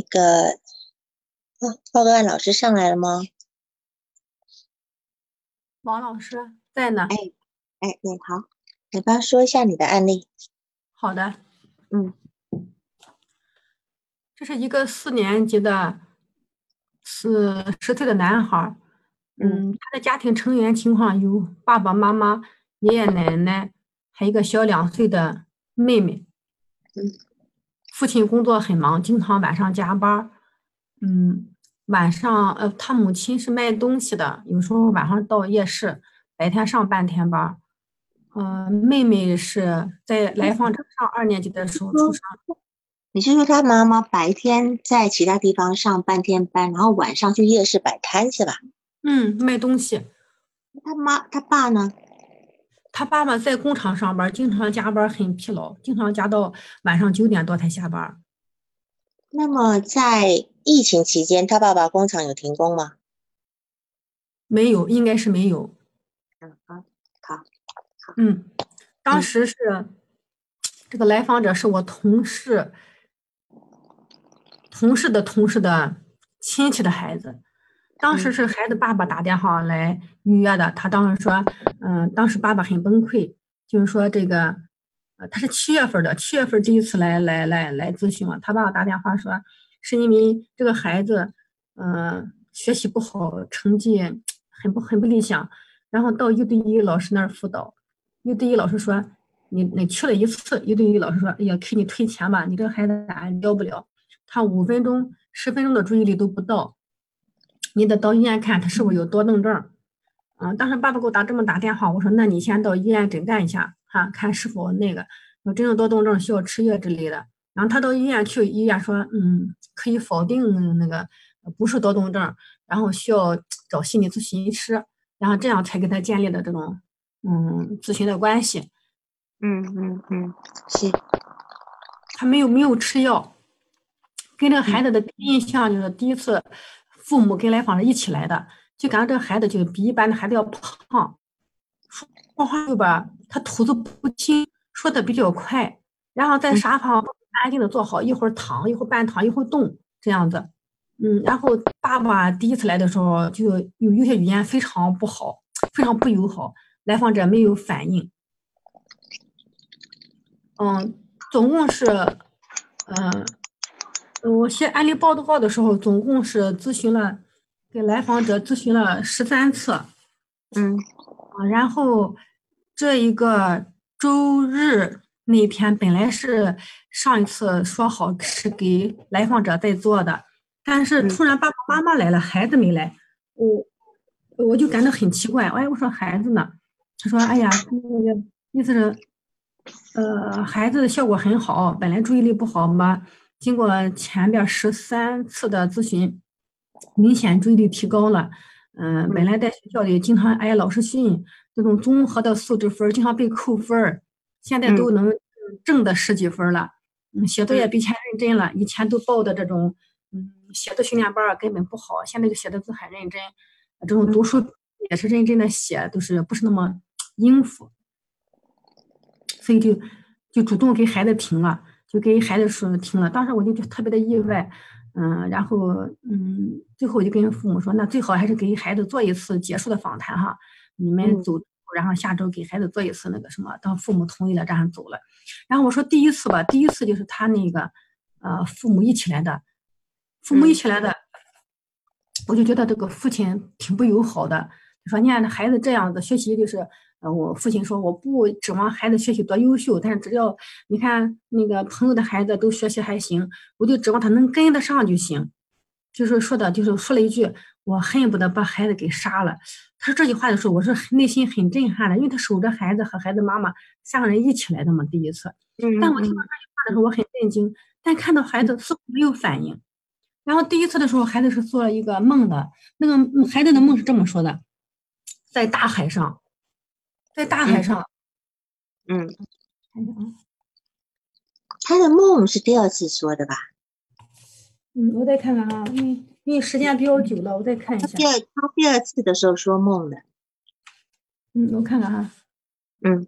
那个，哦，报个案老师上来了吗？王老师在呢。哎，哎，你，好，你帮说一下你的案例。好的，嗯，这是一个四年级的，是十岁的男孩。嗯，他的家庭成员情况有爸爸妈妈、爷爷奶奶，还有一个小两岁的妹妹。嗯，父亲工作很忙，经常晚上加班。嗯，晚上呃，他母亲是卖东西的，有时候晚上到夜市，白天上半天班。嗯，妹妹是在来访者上二年级的时候出生。你是说他妈妈白天在其他地方上半天班，然后晚上去夜市摆摊是吧？嗯，卖东西。他妈他爸呢？他爸爸在工厂上班，经常加班，很疲劳，经常加到晚上九点多才下班。那么在疫情期间，他爸爸工厂有停工吗？没有，应该是没有。嗯好，好，嗯，当时是这个来访者是我同事，同事的同事的亲戚的孩子。当时是孩子爸爸打电话来预约的，他当时说，嗯，当时爸爸很崩溃，就是说这个，呃，他是七月份的，七月份第一次来来来来咨询嘛，他爸爸打电话说，是因为这个孩子，嗯，学习不好，成绩很不很不理想，然后到一对一老师那儿辅导，一对一老师说，你你去了一次，一对一老师说，哎呀，给你退钱吧，你这个孩子俺教不了，他五分钟、十分钟的注意力都不到。你得到医院看他是不是有多动症，嗯，当时爸爸给我打这么打电话，我说那你先到医院诊断一下，哈，看是否那个有真正多动症需要吃药之类的。然后他到医院去，医院说，嗯，可以否定那个不是多动症，然后需要找心理咨询师，然后这样才给他建立的这种嗯咨询的关系。嗯嗯嗯，行。他没有没有吃药，跟这个孩子的第一印象就是第一次。父母跟来访者一起来的，就感觉这个孩子就比一般的孩子要胖，说话又吧，他吐字不清，说的比较快，然后在沙发上安静的坐好，一会儿躺，一会儿半躺，一会儿动，这样子。嗯，然后爸爸第一次来的时候，就有有些语言非常不好，非常不友好，来访者没有反应。嗯，总共是，嗯。我写案例报告的时候，总共是咨询了，给来访者咨询了十三次，嗯，啊，然后这一个周日那天本来是上一次说好是给来访者在做的，但是突然爸爸妈妈来了，孩子没来，我我就感到很奇怪，哎，我说孩子呢？他说，哎呀，那个意思是，呃，孩子的效果很好，本来注意力不好嘛。经过前边十三次的咨询，明显注意力提高了。嗯，本来在学校里经常挨老师训，这种综合的素质分经常被扣分现在都能正的十几分了。嗯，写作业比以前认真了。以前都报的这种嗯写字训练班根本不好，现在就写的字很认真。这种读书也是认真的写，都是不是那么应付，所以就就主动给孩子停了。就给孩子说听了，当时我就特别的意外，嗯，然后嗯，最后我就跟父母说，那最好还是给孩子做一次结束的访谈哈，你们走，然后下周给孩子做一次那个什么，当父母同意了，这样走了。然后我说第一次吧，第一次就是他那个，呃，父母一起来的，父母一起来的，我就觉得这个父亲挺不友好的，说你看孩子这样子学习就是。呃，我父亲说，我不指望孩子学习多优秀，但是只要你看那个朋友的孩子都学习还行，我就指望他能跟得上就行。就是说的，就是说了一句，我恨不得把孩子给杀了。他说这句话的时候，我是内心很震撼的，因为他守着孩子和孩子妈妈三个人一起来的嘛，第一次。但我听到这句话的时候，我很震惊，但看到孩子似乎没有反应。然后第一次的时候，孩子是做了一个梦的，那个孩子的梦是这么说的，在大海上。在大海上，嗯，看啊，他的梦是第二次说的吧？嗯，我再看看啊，因为因为时间比较久了，我再看一下。第二他第二次的时候说梦的，嗯，我看看哈，嗯，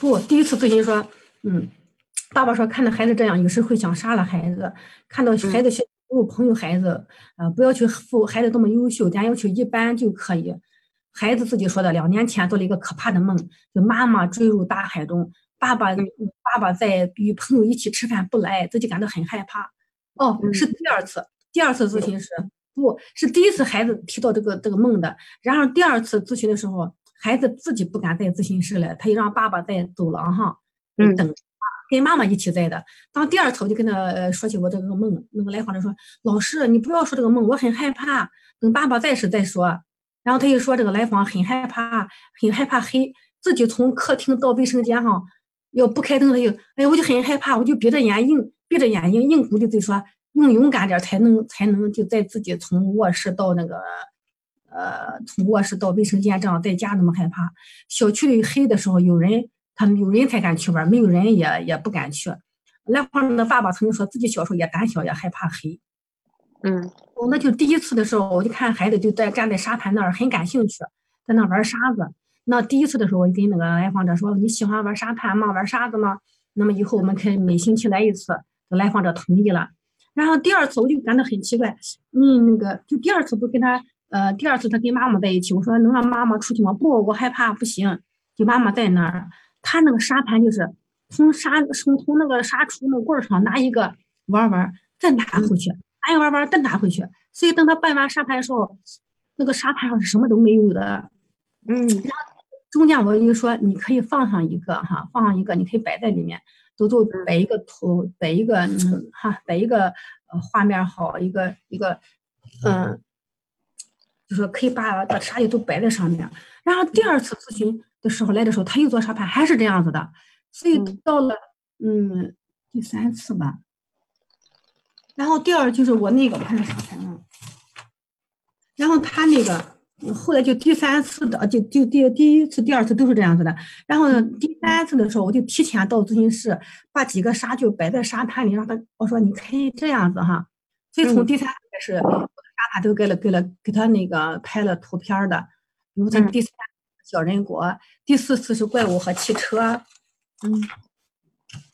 不，第一次咨询说，嗯，爸爸说看到孩子这样，有时会想杀了孩子。看到孩子学不朋友孩子，呃，不要求父孩子多么优秀，咱要求一般就可以。孩子自己说的，两年前做了一个可怕的梦，就妈妈坠入大海中，爸爸爸爸在与朋友一起吃饭不来，自己感到很害怕。哦，是第二次，第二次咨询是不是第一次孩子提到这个这个梦的，然后第二次咨询的时候，孩子自己不敢在咨询室来，他就让爸爸在走廊上等。跟妈妈一起在的。当第二次我就跟他说起我这个梦，那个来访者说：“老师，你不要说这个梦，我很害怕。等爸爸在时再说。”然后他又说这个来访很害怕，很害怕黑，自己从客厅到卫生间上要不开灯，他就哎，我就很害怕，我就闭着眼硬闭着眼睛硬鼓励自己说，用勇敢点才能才能就在自己从卧室到那个呃从卧室到卫生间这样在家那么害怕。小区里黑的时候有人。他们有人才敢去玩，没有人也也不敢去。来访者的爸爸曾经说自己小时候也胆小，也害怕黑。嗯，那就第一次的时候，我就看孩子就在站在沙盘那儿，很感兴趣，在那玩沙子。那第一次的时候，我就跟那个来访者说：“你喜欢玩沙盘吗？玩沙子吗？那么以后我们可以每星期来一次。”来访者同意了。然后第二次我就感到很奇怪，嗯，那个就第二次不跟他，呃，第二次他跟妈妈在一起，我说能让妈妈出去吗？不，我害怕，不行，就妈妈在那儿。他那个沙盘就是从沙从从那个沙厨那棍儿上拿一个玩玩，再拿回去，拿一个玩玩再拿回去。所以等他办完沙盘的时候，那个沙盘上是什么都没有的。嗯，然后中间我就说你可以放上一个哈，放上一个，你可以摆在里面，都都摆一个图，摆一个嗯哈，摆一个呃画面好，一个一个嗯，就说可以把把沙粒都摆在上面。然后第二次咨询。的时候来的时候，他又做沙盘，还是这样子的，所以到了嗯第三次吧，然后第二就是我那个看沙盘了，然后他那个后来就第三次的就就第第一次、第二次都是这样子的，然后第三次的时候我就提前到咨询室，把几个沙就摆在沙滩里，让他我说你可以这样子哈，所以从第三次开始，我的沙盘都给了给了给他那个拍了图片的，比如他第三。小人国，第四次是怪物和汽车，嗯，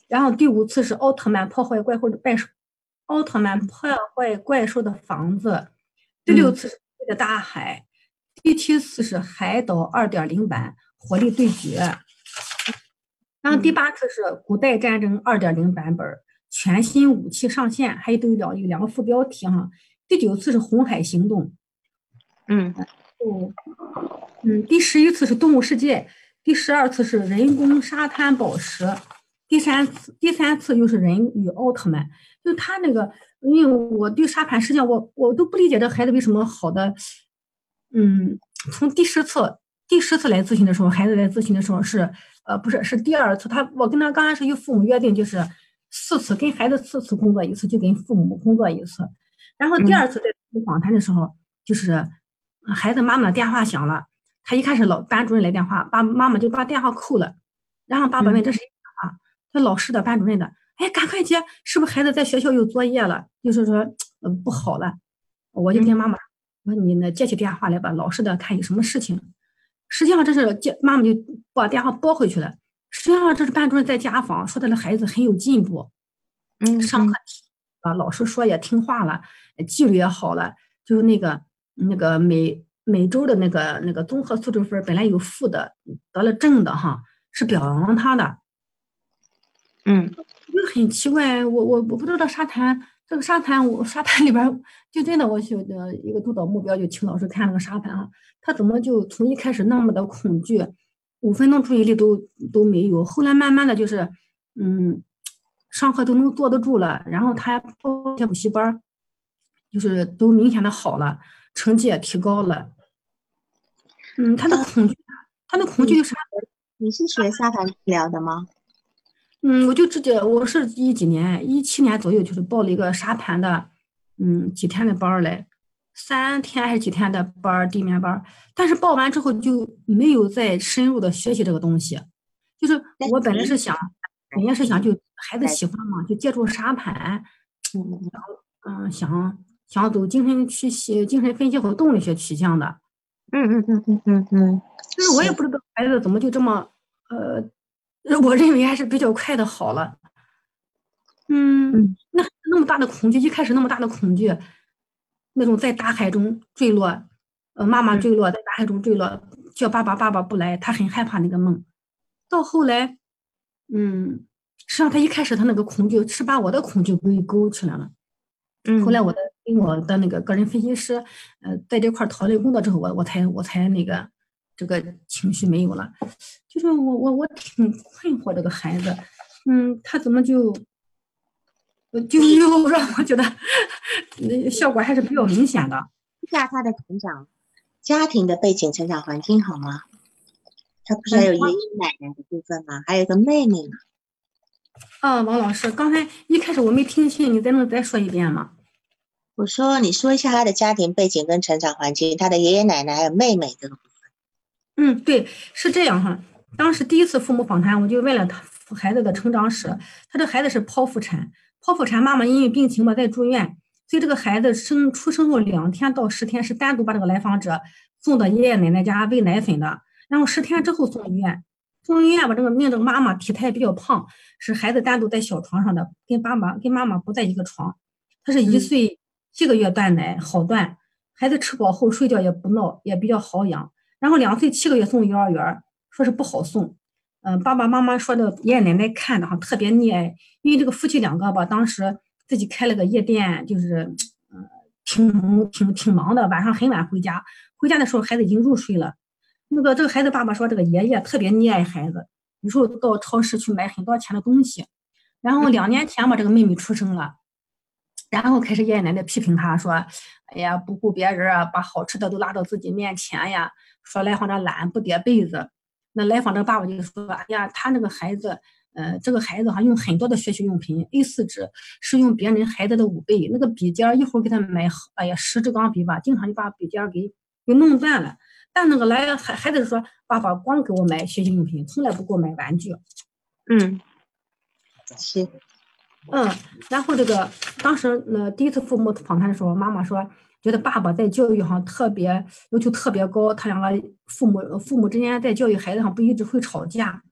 然后第五次是奥特曼破坏怪兽的怪兽，奥特曼破坏怪兽的房子，第六次是的大海，第七次是海岛二点零版火力对决，然后第八次是古代战争二点零版本全新武器上线，还有都有两有两个副标题哈，第九次是红海行动，嗯。哦，嗯，第十一次是动物世界，第十二次是人工沙滩宝石，第三次第三次又是人与奥特曼。就他那个，因为我对沙盘，实际上我我都不理解这孩子为什么好的。嗯，从第十次第十次来咨询的时候，孩子来咨询的时候是呃不是是第二次，他我跟他刚开始与父母约定就是四次跟孩子四次工作一次，就跟父母工作一次，然后第二次在访谈的时候就是。孩子妈妈的电话响了，他一开始老班主任来电话，爸妈妈就把电话扣了，然后爸爸问这是谁电话，他老师的班主任的，哎，赶快接，是不是孩子在学校有作业了？就是说，嗯，不好了，我就跟妈妈说，你呢接起电话来吧，老师的看有什么事情。实际上这是接妈妈就把电话拨回去了，实际上这是班主任在家访，说他的孩子很有进步，嗯，上课啊，老师说也听话了，纪律也好了，就是那个。那个每每周的那个那个综合素质分本来有负的，得了正的哈，是表扬他的。嗯，就很奇怪，我我我不知道沙滩这个沙滩，我沙滩里边就真的我去的一个督导目标就请老师看那个沙盘啊，他怎么就从一开始那么的恐惧，五分钟注意力都都没有，后来慢慢的就是嗯，上课都能坐得住了，然后他报些补习班，就是都明显的好了。成绩也提高了，嗯，他的恐惧，他的恐惧就是。你是学沙盘治疗的吗？嗯，我就直接，我是一几年，一七年左右，就是报了一个沙盘的，嗯，几天的班儿来，三天还是几天的班儿，地面班儿。但是报完之后就没有再深入的学习这个东西，就是我本来是想，本来是想就孩子喜欢嘛，就借助沙盘，嗯，嗯，想。想走精神去析、精神分析和动力学取向的，嗯嗯嗯嗯嗯嗯，就是我也不知道孩子怎么就这么，呃，我认为还是比较快的好了，嗯，那那么大的恐惧，一开始那么大的恐惧，那种在大海中坠落，呃，妈妈坠落在大海中坠落，叫爸爸，爸爸不来，他很害怕那个梦。到后来，嗯，实际上他一开始他那个恐惧是把我的恐惧给勾起来了。嗯，后来我的跟我的那个个人分析师，呃，在这块讨论工作之后，我我才我才那个这个情绪没有了。就是我我我挺困惑这个孩子，嗯，他怎么就？就 又让我觉得，那效果还是比较明显的。下他的成长，家庭的背景、成长环境好吗？他不是还有爷爷奶奶的部分吗？还有个妹妹呢。啊，王老师，刚才一开始我没听清，你再能再说一遍吗？我说，你说一下他的家庭背景跟成长环境，他的爷爷奶奶还有妹妹这个部分。嗯，对，是这样哈。当时第一次父母访谈，我就问了他孩子的成长史，他这孩子是剖腹产。剖腹产，妈妈因为病情吧在住院，所以这个孩子生出生后两天到十天是单独把这个来访者送到爷爷奶奶家喂奶粉的，然后十天之后送医院。送医院吧，这个命这个妈妈体态比较胖，是孩子单独在小床上的，跟爸妈跟妈妈不在一个床。他是一岁七个月断奶好断，孩子吃饱后睡觉也不闹，也比较好养。然后两岁七个月送幼儿园，说是不好送。嗯，爸爸妈妈说的，爷爷奶奶看的哈，特别溺爱，因为这个夫妻两个吧，当时自己开了个夜店，就是，嗯，挺挺挺忙的，晚上很晚回家，回家的时候孩子已经入睡了。那个这个孩子爸爸说，这个爷爷特别溺爱孩子，有时候到超市去买很多钱的东西。然后两年前吧，这个妹妹出生了，然后开始爷爷奶奶批评他说，哎呀，不顾别人啊，把好吃的都拉到自己面前呀，说来访者懒不叠被子。那来访者爸爸就说：“哎呀，他那个孩子，呃，这个孩子哈用很多的学习用品，A 四纸是用别人孩子的五倍，那个笔尖儿一会儿给他买，哎呀，十支钢笔吧，经常就把笔尖给给弄断了。但那个来孩孩子说，爸爸光给我买学习用品，从来不给我买玩具。嗯，是，嗯，然后这个当时那第一次父母访谈的时候，妈妈说。”觉得爸爸在教育上特别要求特别高，他两个父母父母之间在教育孩子上不一直会吵架，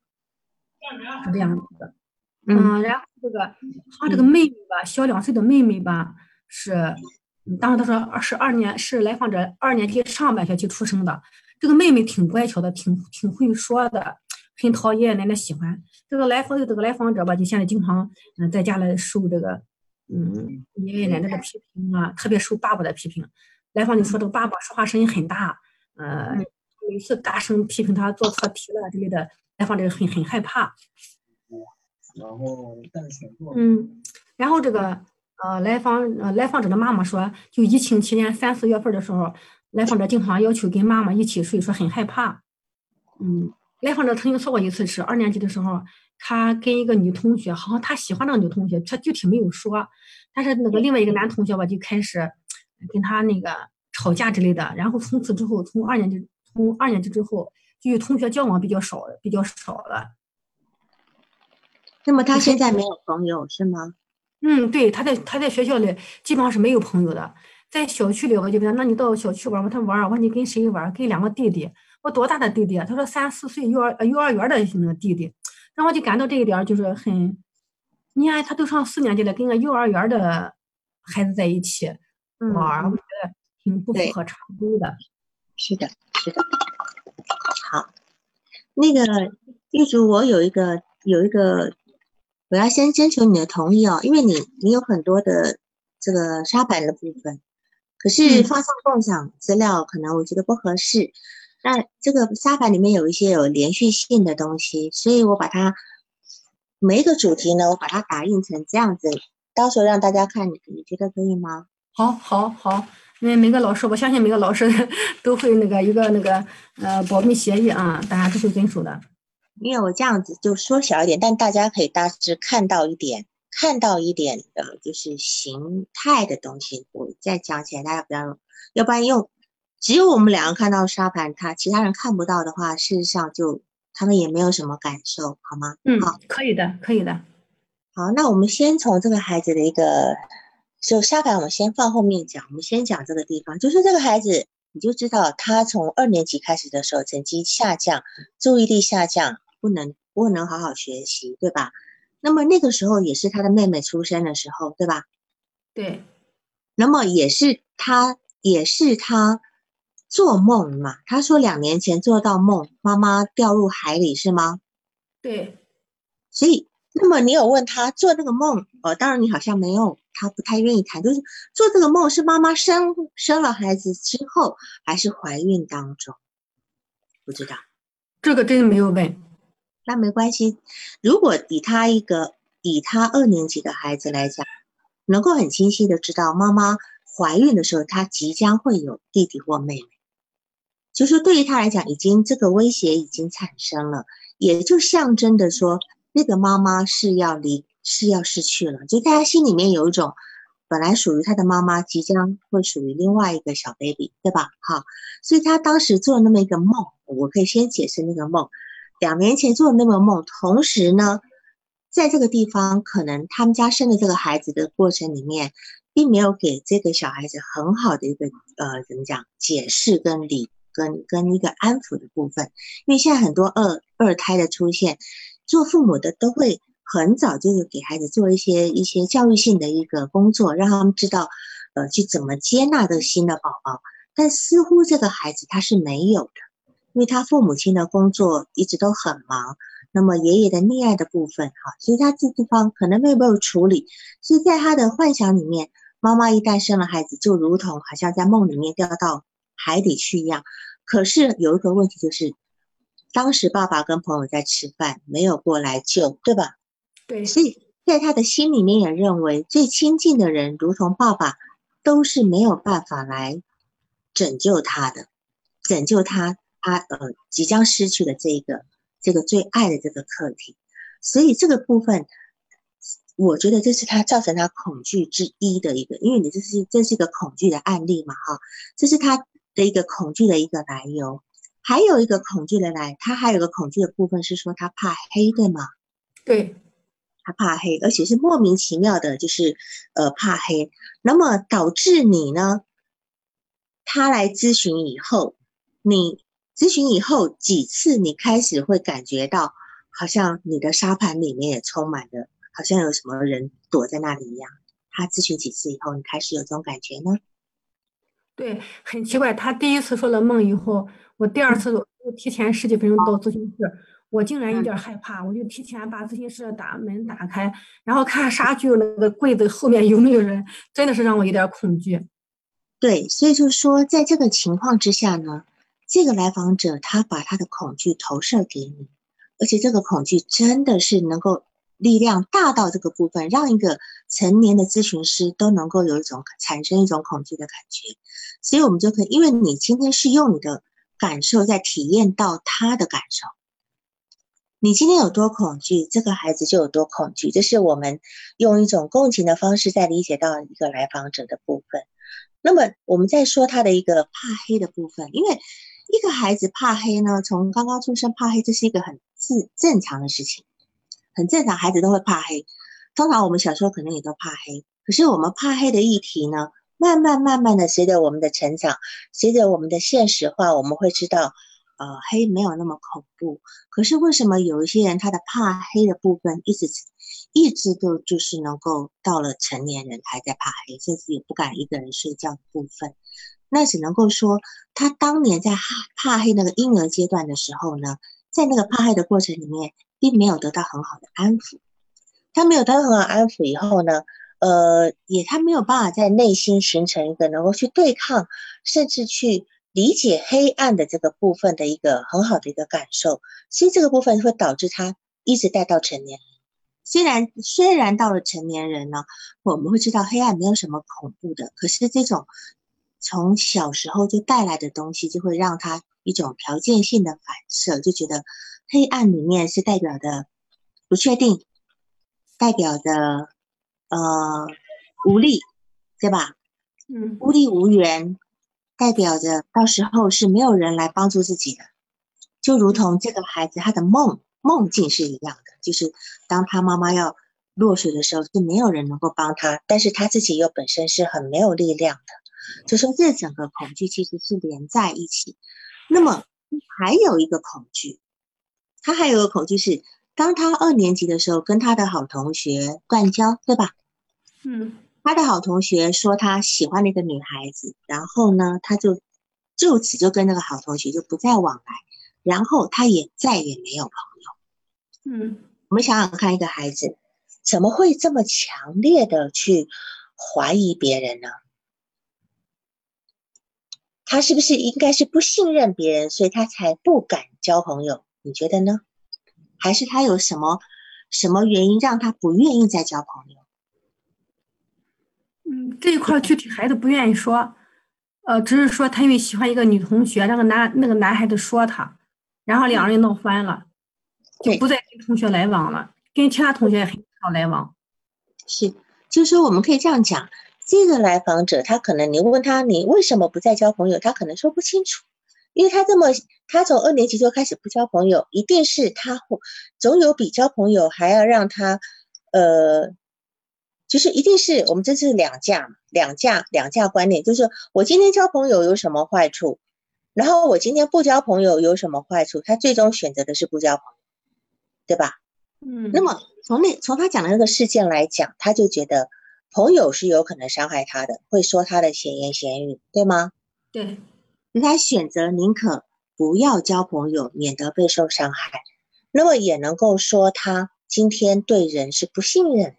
是这样子的。嗯，然后这个他这个妹妹吧，小两岁的妹妹吧，是当时他说二十二年是来访者二年级上半学期出生的。这个妹妹挺乖巧的，挺挺会说的，很讨爷爷奶奶喜欢。这个来访的这个来访者吧，就现在经常嗯在家里受这个。嗯，爷爷奶奶的批评啊，特别受爸爸的批评。来访就说这个爸爸说话声音很大，呃，每次大声批评他做错题了之类的，来访者很很害怕。然后，嗯，然后这个呃，来访呃来访者的妈妈说，就疫情期间三四月份的时候，来访者经常要求跟妈妈一起睡，说很害怕。嗯，来访者曾经说过一次是二年级的时候。他跟一个女同学，好像他喜欢那个女同学，他具体没有说。但是那个另外一个男同学吧，就开始跟他那个吵架之类的。然后从此之后，从二年级，从二年级之后，就与同学交往比较少，比较少了。那么他现在没有朋友是吗？嗯，对，他在他在学校里基本上是没有朋友的。在小区里，我就问他，那你到小区玩吗？他玩啊。我说你跟谁玩？跟两个弟弟。我多大的弟弟啊？他说三四岁，幼儿幼儿园的那个弟弟。然后就感到这一点就是很，你看他都上四年级了，跟个幼儿园的孩子在一起玩，我觉得挺不符合常规的。是的，是的。好，那个玉竹，我有一个有一个，我要先征求你的同意哦，因为你你有很多的这个沙盘的部分，可是发送共享资料可能我觉得不合适。那这个沙盘里面有一些有连续性的东西，所以我把它每一个主题呢，我把它打印成这样子，到时候让大家看，你你觉得可以吗？好，好，好，因为每个老师，我相信每个老师 都会那个一个那个呃保密协议啊，大家都会遵守的。因为我这样子就缩小一点，但大家可以大致看到一点，看到一点的就是形态的东西，我再讲起来大家不要，要不然用。只有我们两个看到沙盘，他其他人看不到的话，事实上就他们也没有什么感受，好吗？嗯，好，可以的，可以的。好，那我们先从这个孩子的一个，就沙盘我们先放后面讲，我们先讲这个地方，就是这个孩子，你就知道他从二年级开始的时候成绩下降，注意力下降，不能不能好好学习，对吧？那么那个时候也是他的妹妹出生的时候，对吧？对。那么也是他，也是他做梦嘛？他说两年前做到梦，妈妈掉入海里，是吗？对。所以，那么你有问他做那个梦？哦，当然你好像没有，他不太愿意谈。就是做这个梦是妈妈生生了孩子之后，还是怀孕当中？不知道。这个真的没有问，那没关系。如果以他一个以他二年级的孩子来讲，能够很清晰的知道妈妈怀孕的时候，他即将会有弟弟或妹妹，就说对于他来讲，已经这个威胁已经产生了，也就象征的说，那个妈妈是要离是要失去了，就在他心里面有一种。本来属于他的妈妈，即将会属于另外一个小 baby，对吧？好，所以他当时做那么一个梦，我可以先解释那个梦。两年前做的那个梦，同时呢，在这个地方，可能他们家生的这个孩子的过程里面，并没有给这个小孩子很好的一个呃，怎么讲解释跟理跟跟一个安抚的部分。因为现在很多二二胎的出现，做父母的都会。很早就是给孩子做一些一些教育性的一个工作，让他们知道，呃，去怎么接纳这个新的宝宝。但似乎这个孩子他是没有的，因为他父母亲的工作一直都很忙。那么爷爷的溺爱的部分，哈，所以他这地方可能没有处理。所以在他的幻想里面，妈妈一旦生了孩子，就如同好像在梦里面掉到海底去一样。可是有一个问题就是，当时爸爸跟朋友在吃饭，没有过来救，对吧？对，所以在他的心里面也认为，最亲近的人，如同爸爸，都是没有办法来拯救他的，拯救他，他呃即将失去的这个这个最爱的这个课题。所以这个部分，我觉得这是他造成他恐惧之一的一个，因为你这是这是一个恐惧的案例嘛，哈，这是他的一个恐惧的一个来由。还有一个恐惧的来，他还有个恐惧的部分是说他怕黑，对吗？对。他怕黑，而且是莫名其妙的，就是呃怕黑，那么导致你呢？他来咨询以后，你咨询以后几次，你开始会感觉到，好像你的沙盘里面也充满了，好像有什么人躲在那里一样。他咨询几次以后，你开始有这种感觉呢？对，很奇怪。他第一次说了梦以后，我第二次我提前十几分钟到咨询室。我竟然有点害怕，我就提前把咨询室的大门打开，然后看沙具那个柜子后面有没有人，真的是让我有点恐惧。对，所以就是说，在这个情况之下呢，这个来访者他把他的恐惧投射给你，而且这个恐惧真的是能够力量大到这个部分，让一个成年的咨询师都能够有一种产生一种恐惧的感觉。所以我们就可以，因为你今天是用你的感受在体验到他的感受。你今天有多恐惧，这个孩子就有多恐惧。这是我们用一种共情的方式在理解到一个来访者的部分。那么，我们再说他的一个怕黑的部分，因为一个孩子怕黑呢，从刚刚出生怕黑，这是一个很自正常的事情，很正常，孩子都会怕黑。通常我们小时候可能也都怕黑，可是我们怕黑的议题呢，慢慢慢慢的随着我们的成长，随着我们的现实化，我们会知道。呃，黑没有那么恐怖，可是为什么有一些人他的怕黑的部分一直一直都就是能够到了成年人还在怕黑，甚至也不敢一个人睡觉的部分，那只能够说他当年在怕怕黑那个婴儿阶段的时候呢，在那个怕黑的过程里面，并没有得到很好的安抚，他没有得到很好安抚以后呢，呃，也他没有办法在内心形成一个能够去对抗，甚至去。理解黑暗的这个部分的一个很好的一个感受，所以这个部分会导致他一直带到成年。虽然虽然到了成年人呢，我们会知道黑暗没有什么恐怖的，可是这种从小时候就带来的东西，就会让他一种条件性的反射，就觉得黑暗里面是代表的不确定，代表的呃无力，对吧？嗯，孤立无援。代表着到时候是没有人来帮助自己的，就如同这个孩子他的梦梦境是一样的，就是当他妈妈要落水的时候，是没有人能够帮他，但是他自己又本身是很没有力量的，就说这整个恐惧其实是连在一起。那么还有一个恐惧，他还有个恐惧是当他二年级的时候，跟他的好同学断交，对吧？嗯，他的好同学说他喜欢那个女孩子，然后呢，他就就此就跟那个好同学就不再往来，然后他也再也没有朋友。嗯，我们想想看，一个孩子怎么会这么强烈的去怀疑别人呢？他是不是应该是不信任别人，所以他才不敢交朋友？你觉得呢？还是他有什么什么原因让他不愿意再交朋友？嗯，这一块具体孩子不愿意说，呃，只是说他因为喜欢一个女同学，那个男那个男孩子说他，然后两人闹翻了，就不再跟同学来往了，跟其他同学也很少来往。是，就是说我们可以这样讲。这个来访者，他可能你问他你为什么不再交朋友，他可能说不清楚，因为他这么他从二年级就开始不交朋友，一定是他总有比交朋友还要让他呃，就是一定是我们这是两价两价两价观念，就是我今天交朋友有什么坏处，然后我今天不交朋友有什么坏处，他最终选择的是不交朋友，对吧？嗯，那么从那从他讲的那个事件来讲，他就觉得。朋友是有可能伤害他的，会说他的闲言闲语，对吗？对，他选择宁可不要交朋友，免得被受伤害。那么也能够说他今天对人是不信任的。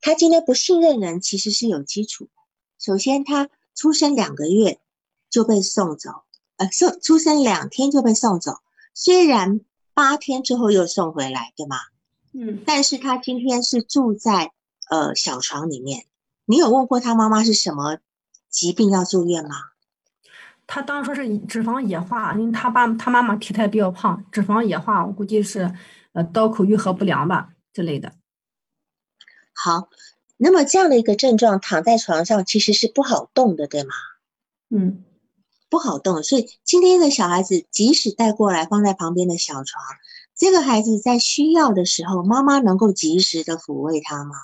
他今天不信任人，其实是有基础。首先，他出生两个月就被送走，呃，送出生两天就被送走，虽然八天之后又送回来，对吗？嗯，但是他今天是住在。呃，小床里面，你有问过他妈妈是什么疾病要住院吗？他当时是脂肪液化，因为他爸他妈妈体态比较胖，脂肪液化，我估计是呃刀口愈合不良吧之类的。好，那么这样的一个症状，躺在床上其实是不好动的，对吗？嗯，不好动，所以今天的小孩子即使带过来放在旁边的小床，这个孩子在需要的时候，妈妈能够及时的抚慰他吗？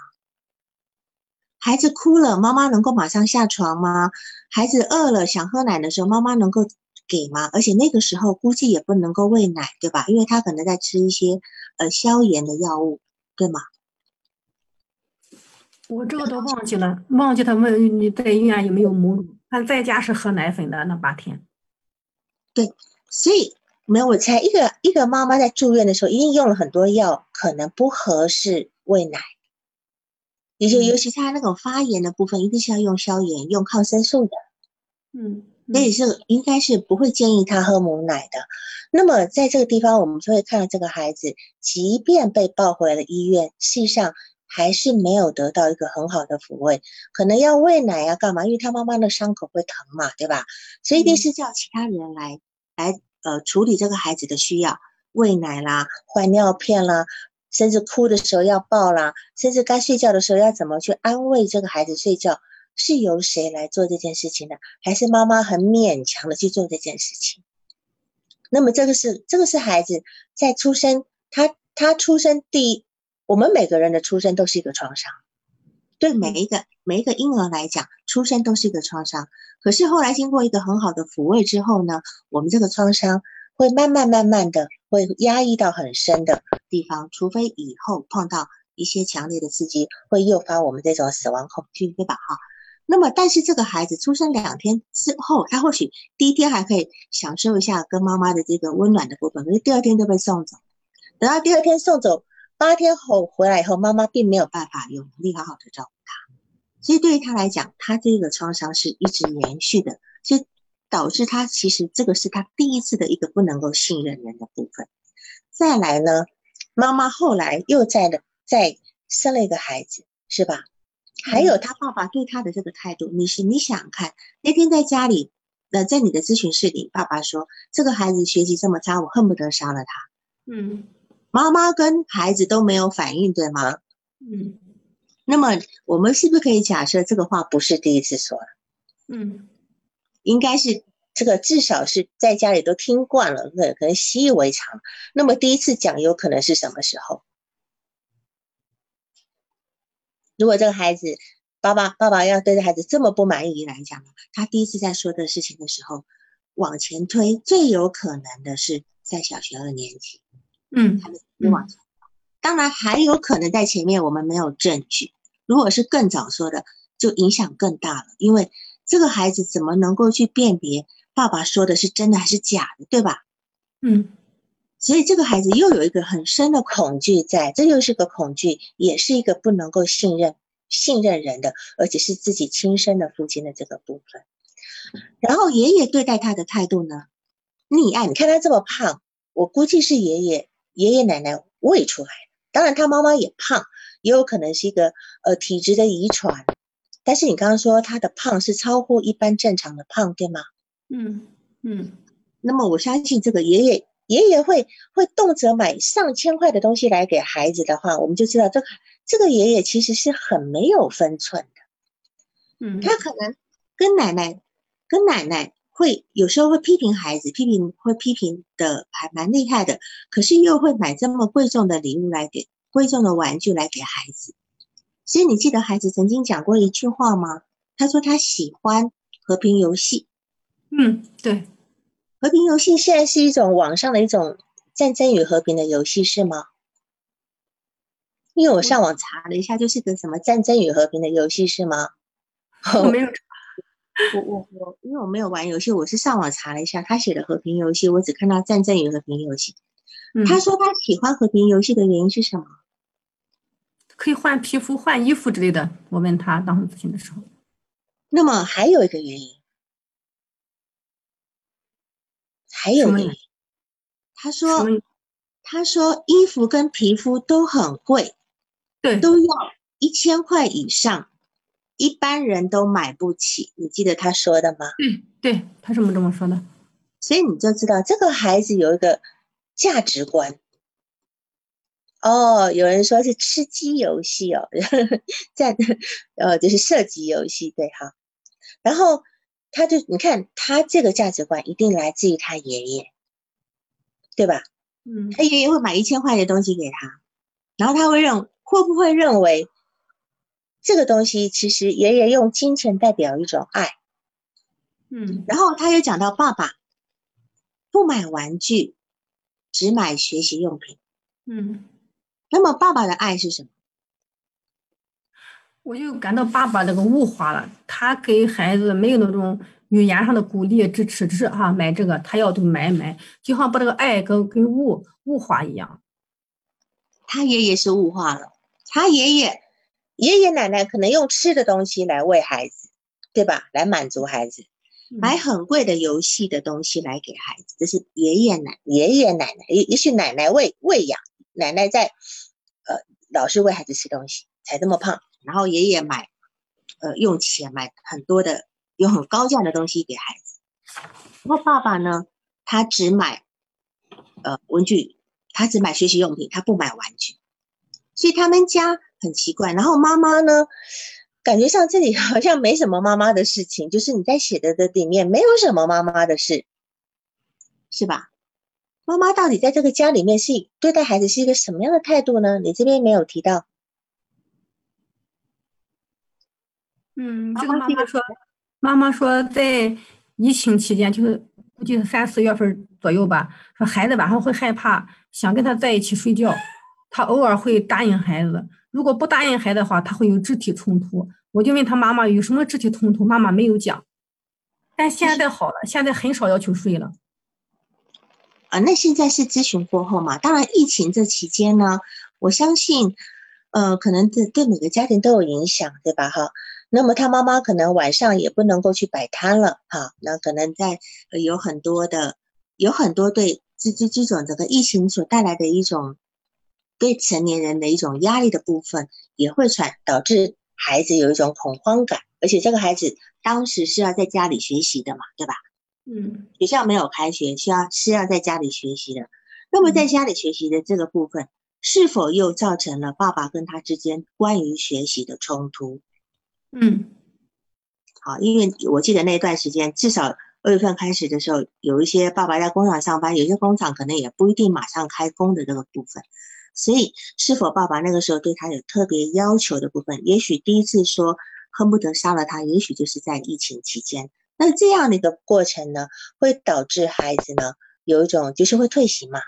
孩子哭了，妈妈能够马上下床吗？孩子饿了想喝奶的时候，妈妈能够给吗？而且那个时候估计也不能够喂奶，对吧？因为他可能在吃一些呃消炎的药物，对吗？我这个都忘记了，忘记他问你在医院有没有母乳，他在家是喝奶粉的那八天。对，所以没有我猜，一个一个妈妈在住院的时候，一定用了很多药，可能不合适喂奶。也就尤其他那种发炎的部分，一定是要用消炎、用抗生素的。嗯，所以是应该是不会建议他喝母奶的。那么在这个地方，我们就会看到这个孩子，即便被抱回了医院，事实上还是没有得到一个很好的抚慰，可能要喂奶呀，干嘛？因为他妈妈的伤口会疼嘛，对吧？所以一定是叫其他人来来呃处理这个孩子的需要，喂奶啦，换尿片啦。甚至哭的时候要抱啦，甚至该睡觉的时候要怎么去安慰这个孩子睡觉，是由谁来做这件事情的？还是妈妈很勉强的去做这件事情？那么这个是这个是孩子在出生，他他出生第一，我们每个人的出生都是一个创伤，对每一个每一个婴儿来讲，出生都是一个创伤。可是后来经过一个很好的抚慰之后呢，我们这个创伤。会慢慢慢慢的会压抑到很深的地方，除非以后碰到一些强烈的刺激，会诱发我们这种死亡恐惧，对吧？哈，那么但是这个孩子出生两天之后，他或许第一天还可以享受一下跟妈妈的这个温暖的部分，可是第二天就被送走。等到第二天送走，八天后回来以后，妈妈并没有办法有能力好好的照顾他，所以对于他来讲，他这个创伤是一直延续的，所以。导致他其实这个是他第一次的一个不能够信任人的部分。再来呢，妈妈后来又在了再生了一个孩子，是吧？还有他爸爸对他的这个态度，你是你想看那天在家里，呃，在你的咨询室里，爸爸说这个孩子学习这么差，我恨不得杀了他。嗯，妈妈跟孩子都没有反应，对吗？嗯，那么我们是不是可以假设这个话不是第一次说了？嗯。应该是这个，至少是在家里都听惯了，可可能习以为常。那么第一次讲有可能是什么时候？如果这个孩子爸爸爸爸要对这孩子这么不满意来讲呢？他第一次在说的事情的时候，往前推最有可能的是在小学二年级。嗯，你往前。当然还有可能在前面我们没有证据，如果是更早说的，就影响更大了，因为这个孩子怎么能够去辨别爸爸说的是真的还是假的，对吧？嗯，所以这个孩子又有一个很深的恐惧在，这又是个恐惧，也是一个不能够信任信任人的，而且是自己亲生的父亲的这个部分。然后爷爷对待他的态度呢，溺爱。你看他这么胖，我估计是爷爷爷爷奶奶喂出来的。当然，他妈妈也胖，也有可能是一个呃体质的遗传。但是你刚刚说他的胖是超乎一般正常的胖，对吗？嗯嗯。那么我相信这个爷爷爷爷会会动辄买上千块的东西来给孩子的话，我们就知道这个这个爷爷其实是很没有分寸的。嗯，他可能跟奶奶跟奶奶。会有时候会批评孩子，批评会批评的还蛮厉害的，可是又会买这么贵重的礼物来给贵重的玩具来给孩子。所以你记得孩子曾经讲过一句话吗？他说他喜欢和平游戏。嗯，对，和平游戏现在是一种网上的一种战争与和平的游戏是吗？因为我上网查了一下，就是个什么战争与和平的游戏是吗？我没有。我我我，因为我没有玩游戏，我是上网查了一下，他写的和平游戏，我只看到战争与和平游戏。他说他喜欢和平游戏的原因是什么？可以换皮肤、换衣服之类的。我问他当时咨询的时候。那么还有一个原因，还有一个原因，他说他说衣服跟皮肤都很贵，对，都要一千块以上。一般人都买不起，你记得他说的吗？嗯，对他是这么这么说的。所以你就知道这个孩子有一个价值观。哦，有人说是吃鸡游戏哦，在呃就是射击游戏对哈。然后他就你看他这个价值观一定来自于他爷爷，对吧？嗯，他爷爷会买一千块的东西给他，然后他会认会不会认为？这个东西其实爷爷用金钱代表一种爱，嗯，然后他又讲到爸爸不买玩具，只买学习用品，嗯，那么爸爸的爱是什么？我就感到爸爸那个物化了，他给孩子没有那种语言上的鼓励支持，只是啊买这个他要都买买，就像把这个爱跟跟物物化一样。他爷爷是物化了，他爷爷。爷爷奶奶可能用吃的东西来喂孩子，对吧？来满足孩子，买很贵的游戏的东西来给孩子，这是爷爷奶爷爷奶奶也也许奶奶喂喂养，奶奶在呃老是喂孩子吃东西才这么胖，然后爷爷买呃用钱买很多的有很高价的东西给孩子，然后爸爸呢，他只买呃文具，他只买学习用品，他不买玩具，所以他们家。很奇怪，然后妈妈呢，感觉上这里 好像没什么妈妈的事情，就是你在写的的里面没有什么妈妈的事，是吧？妈妈到底在这个家里面是对待孩子是一个什么样的态度呢？你这边没有提到。嗯，这个妈妈说，妈妈说在疫情期间，就是估计是三四月份左右吧，说孩子晚上会害怕，想跟他在一起睡觉，他偶尔会答应孩子。如果不答应孩子的话，他会有肢体冲突。我就问他妈妈有什么肢体冲突，妈妈没有讲。但现在好了，现在很少要求睡了。啊，那现在是咨询过后嘛？当然，疫情这期间呢，我相信，呃，可能对对每个家庭都有影响，对吧？哈，那么他妈妈可能晚上也不能够去摆摊了，哈，那可能在有很多的，有很多对这这这种这个疫情所带来的一种。对成年人的一种压力的部分，也会传导致孩子有一种恐慌感，而且这个孩子当时是要在家里学习的嘛，对吧？嗯，学校没有开学，需要是要在家里学习的。那么在家里学习的这个部分，是否又造成了爸爸跟他之间关于学习的冲突？嗯，好，因为我记得那段时间，至少二月份开始的时候，有一些爸爸在工厂上班，有些工厂可能也不一定马上开工的这个部分。所以，是否爸爸那个时候对他有特别要求的部分？也许第一次说恨不得杀了他，也许就是在疫情期间。那这样的一个过程呢，会导致孩子呢有一种就是会退行嘛，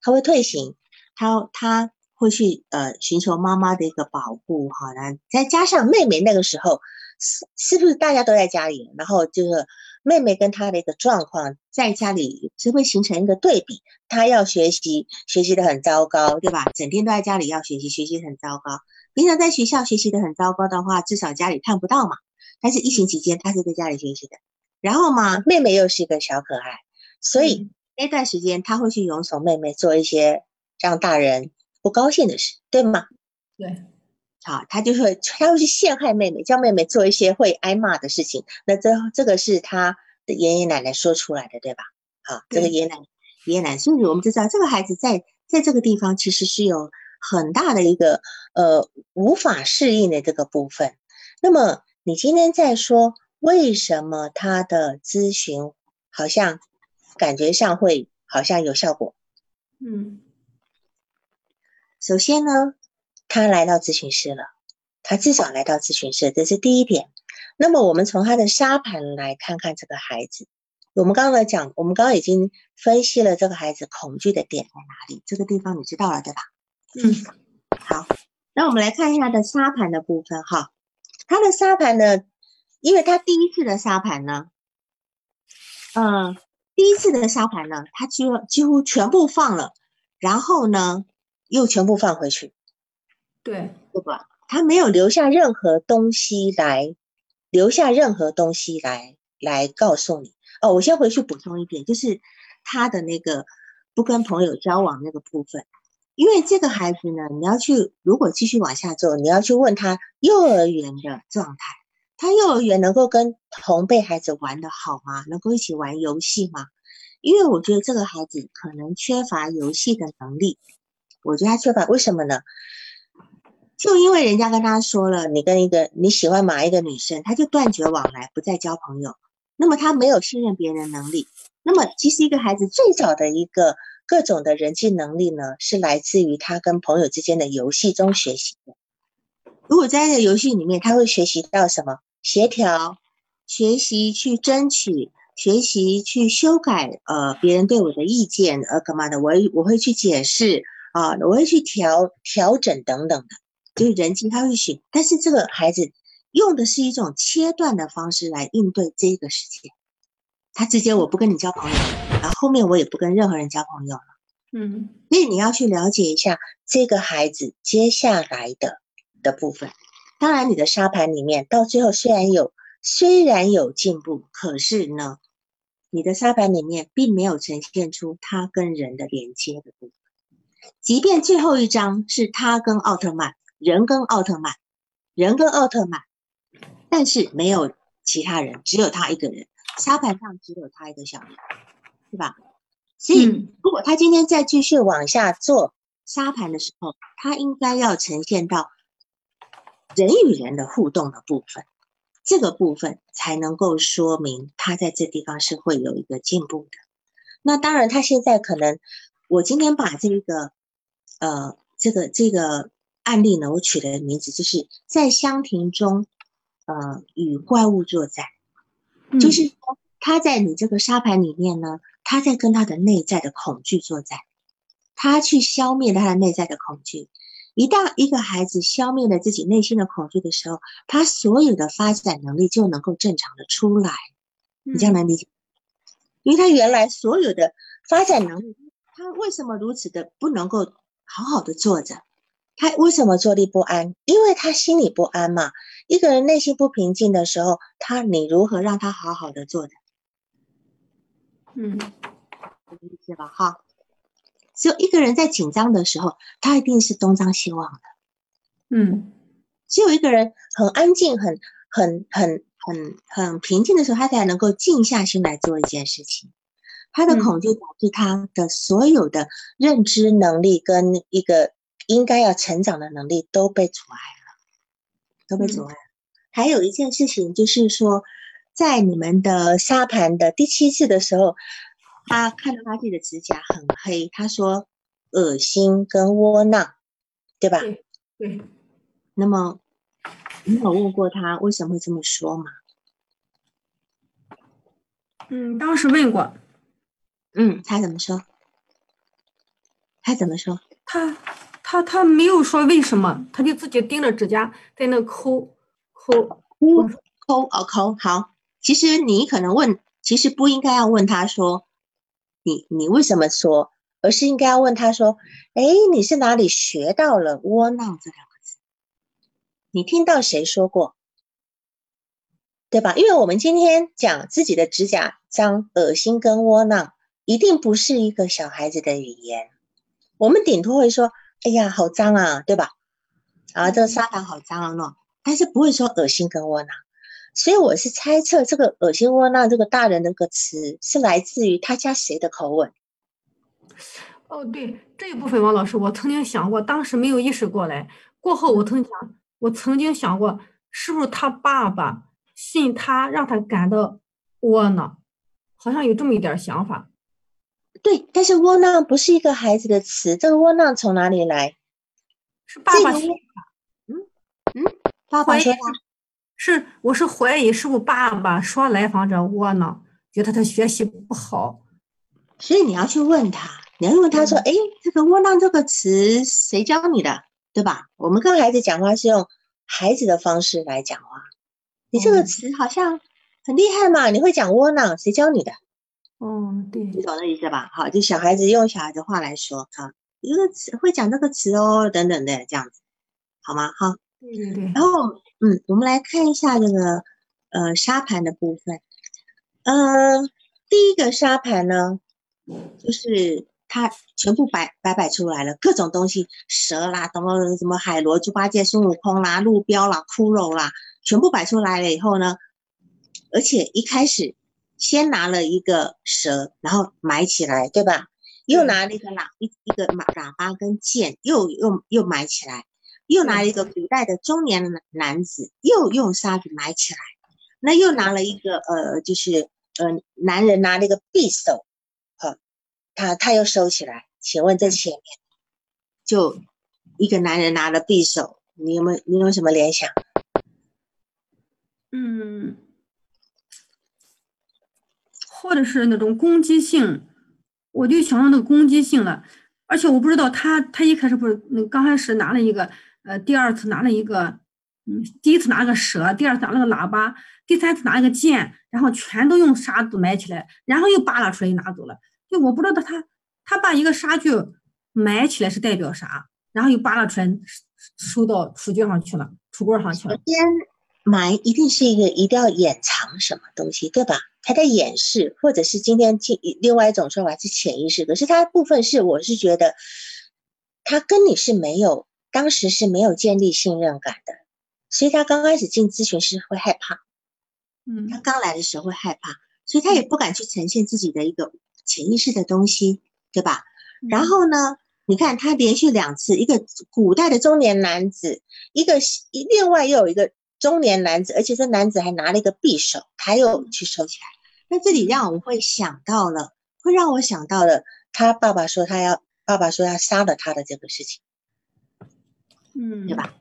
他会退行，他他会去呃寻求妈妈的一个保护，哈，然再加上妹妹那个时候是是不是大家都在家里，然后就是妹妹跟她的一个状况在家里是会形成一个对比，她要学习学习的很糟糕，对吧？整天都在家里要学习，学习很糟糕。平常在学校学习的很糟糕的话，至少家里看不到嘛。但是疫情期间，他是在家里学习的。然后嘛，妹妹又是一个小可爱，所以那段时间他会去勇宠妹妹，做一些让大人不高兴的事，对吗？对。好，他就会他会去陷害妹妹，叫妹妹做一些会挨骂的事情。那这这个是他的爷爷奶奶说出来的，对吧？好，这个爷爷奶爷爷奶奶，所以我们就知道这个孩子在在这个地方其实是有很大的一个呃无法适应的这个部分。那么你今天在说。为什么他的咨询好像感觉上会好像有效果？嗯，首先呢，他来到咨询室了，他至少来到咨询室，这是第一点。那么我们从他的沙盘来看看这个孩子。我们刚刚来讲，我们刚刚已经分析了这个孩子恐惧的点在哪里，这个地方你知道了对吧？嗯，好，那我们来看一下他的沙盘的部分哈，他的沙盘呢？因为他第一次的沙盘呢，嗯，第一次的沙盘呢，他几乎几乎全部放了，然后呢，又全部放回去，对，对吧？他没有留下任何东西来，留下任何东西来来告诉你。哦，我先回去补充一点，就是他的那个不跟朋友交往那个部分，因为这个孩子呢，你要去如果继续往下做，你要去问他幼儿园的状态。他幼儿园能够跟同辈孩子玩的好吗？能够一起玩游戏吗？因为我觉得这个孩子可能缺乏游戏的能力。我觉得他缺乏，为什么呢？就因为人家跟他说了，你跟一个你喜欢哪一个女生，他就断绝往来，不再交朋友。那么他没有信任别人的能力。那么其实一个孩子最早的一个各种的人际能力呢，是来自于他跟朋友之间的游戏中学习的。如果在这个游戏里面，他会学习到什么？协调，学习去争取，学习去修改，呃，别人对我的意见，呃，干嘛的？我我会去解释啊，我会去调调整等等的，就是人际他会学。但是这个孩子用的是一种切断的方式来应对这个世界，他直接我不跟你交朋友，然后后面我也不跟任何人交朋友了。嗯，所以你要去了解一下这个孩子接下来的的部分。当然，你的沙盘里面到最后虽然有虽然有进步，可是呢，你的沙盘里面并没有呈现出他跟人的连接的部分。即便最后一张是他跟奥特曼，人跟奥特曼，人跟奥特曼，但是没有其他人，只有他一个人，沙盘上只有他一个小人，是吧？所以，如果他今天再继续往下做沙盘的时候，他应该要呈现到。人与人的互动的部分，这个部分才能够说明他在这地方是会有一个进步的。那当然，他现在可能，我今天把这个，呃，这个这个案例呢，我取的名字就是在香亭中，呃，与怪物作战，就是说他在你这个沙盘里面呢，他在跟他的内在的恐惧作战，他去消灭他的内在的恐惧。一旦一个孩子消灭了自己内心的恐惧的时候，他所有的发展能力就能够正常的出来。你这样能理解？因为他原来所有的发展能力，他为什么如此的不能够好好的坐着？他为什么坐立不安？因为他心里不安嘛。一个人内心不平静的时候，他你如何让他好好的坐着？嗯，理解吧？哈。只有一个人在紧张的时候，他一定是东张西望的。嗯，只有一个人很安静、很、很、很、很、很平静的时候，他才能够静下心来做一件事情。他的恐惧导致他的所有的认知能力跟一个应该要成长的能力都被阻碍了，都被阻碍了。还有一件事情就是说，在你们的沙盘的第七次的时候。他看到他自己的指甲很黑，他说恶心跟窝囊，对吧？对。那么你有问过他为什么会这么说吗？嗯，当时问过。嗯，他怎么说？他怎么说？他他他没有说为什么，他就自己盯着指甲在那抠抠抠哦抠好。其实你可能问，其实不应该要问他说，你你为什么说，而是应该要问他说，哎，你是哪里学到了窝囊这两个字？你听到谁说过？对吧？因为我们今天讲自己的指甲脏、恶心跟窝囊，一定不是一个小孩子的语言。我们顶多会说：“哎呀，好脏啊，对吧？”啊，这个沙发好脏啊，喏。但是不会说恶心跟窝囊。所以我是猜测，这个恶心窝囊这个大人那个词是来自于他家谁的口吻？哦，对这一部分，王老师，我曾经想过，当时没有意识过来。过后我曾想，我曾经想过，是不是他爸爸？信他，让他感到窝囊，好像有这么一点想法。对，但是窝囊不是一个孩子的词，这个窝囊从哪里来？是爸爸说的。嗯嗯，爸爸说的。是，我是怀疑是不是爸爸说来访者窝囊，觉得他学习不好。所以你要去问他，你要问他说：“哎，这个窝囊这个词谁教你的？对吧？”我们跟孩子讲话是用孩子的方式来讲话。你这个词好像很厉害嘛？你会讲窝囊，谁教你的？嗯，对，你懂那意思吧？好，就小孩子用小孩子话来说啊，一个词会讲这个词哦，等等的这样子，好吗？哈，对对对。然后，嗯，我们来看一下这个呃沙盘的部分。呃，第一个沙盘呢，就是它全部摆摆摆出来了，各种东西，蛇啦，什么什么海螺、猪八戒、孙悟空啦、路标啦、骷髅啦。全部摆出来了以后呢，而且一开始先拿了一个蛇，然后埋起来，对吧？又拿了一个喇一一个喇喇叭跟剑，又又又埋起来，又拿了一个古代的中年男男子，又用沙子埋起来，那又拿了一个呃，就是呃男人拿了一个匕首，好，他他又收起来。请问这前面就一个男人拿了匕首，你有没有你有什么联想？嗯，或者是那种攻击性，我就想到那个攻击性了。而且我不知道他，他一开始不是那刚开始拿了一个，呃，第二次拿了一个，嗯，第一次拿了个蛇，第二次拿了个喇叭，第三次拿了个剑，然后全都用沙子埋起来，然后又扒拉出来拿走了。就我不知道他，他把一个沙具埋起来是代表啥，然后又扒拉出来收到书卷上去了，橱柜上去了。先埋一定是一个一定要掩藏什么东西，对吧？他在掩饰，或者是今天另另外一种说法是潜意识。可是他部分是，我是觉得他跟你是没有当时是没有建立信任感的，所以他刚开始进咨询室会害怕，嗯，他刚来的时候会害怕，所以他也不敢去呈现自己的一个潜意识的东西，对吧？然后呢，你看他连续两次，一个古代的中年男子，一个另外又有一个。中年男子，而且这男子还拿了一个匕首，他又去收起来。那这里让我们会想到了，会让我想到了他爸爸说他要，爸爸说要杀了他的这个事情，嗯，对吧？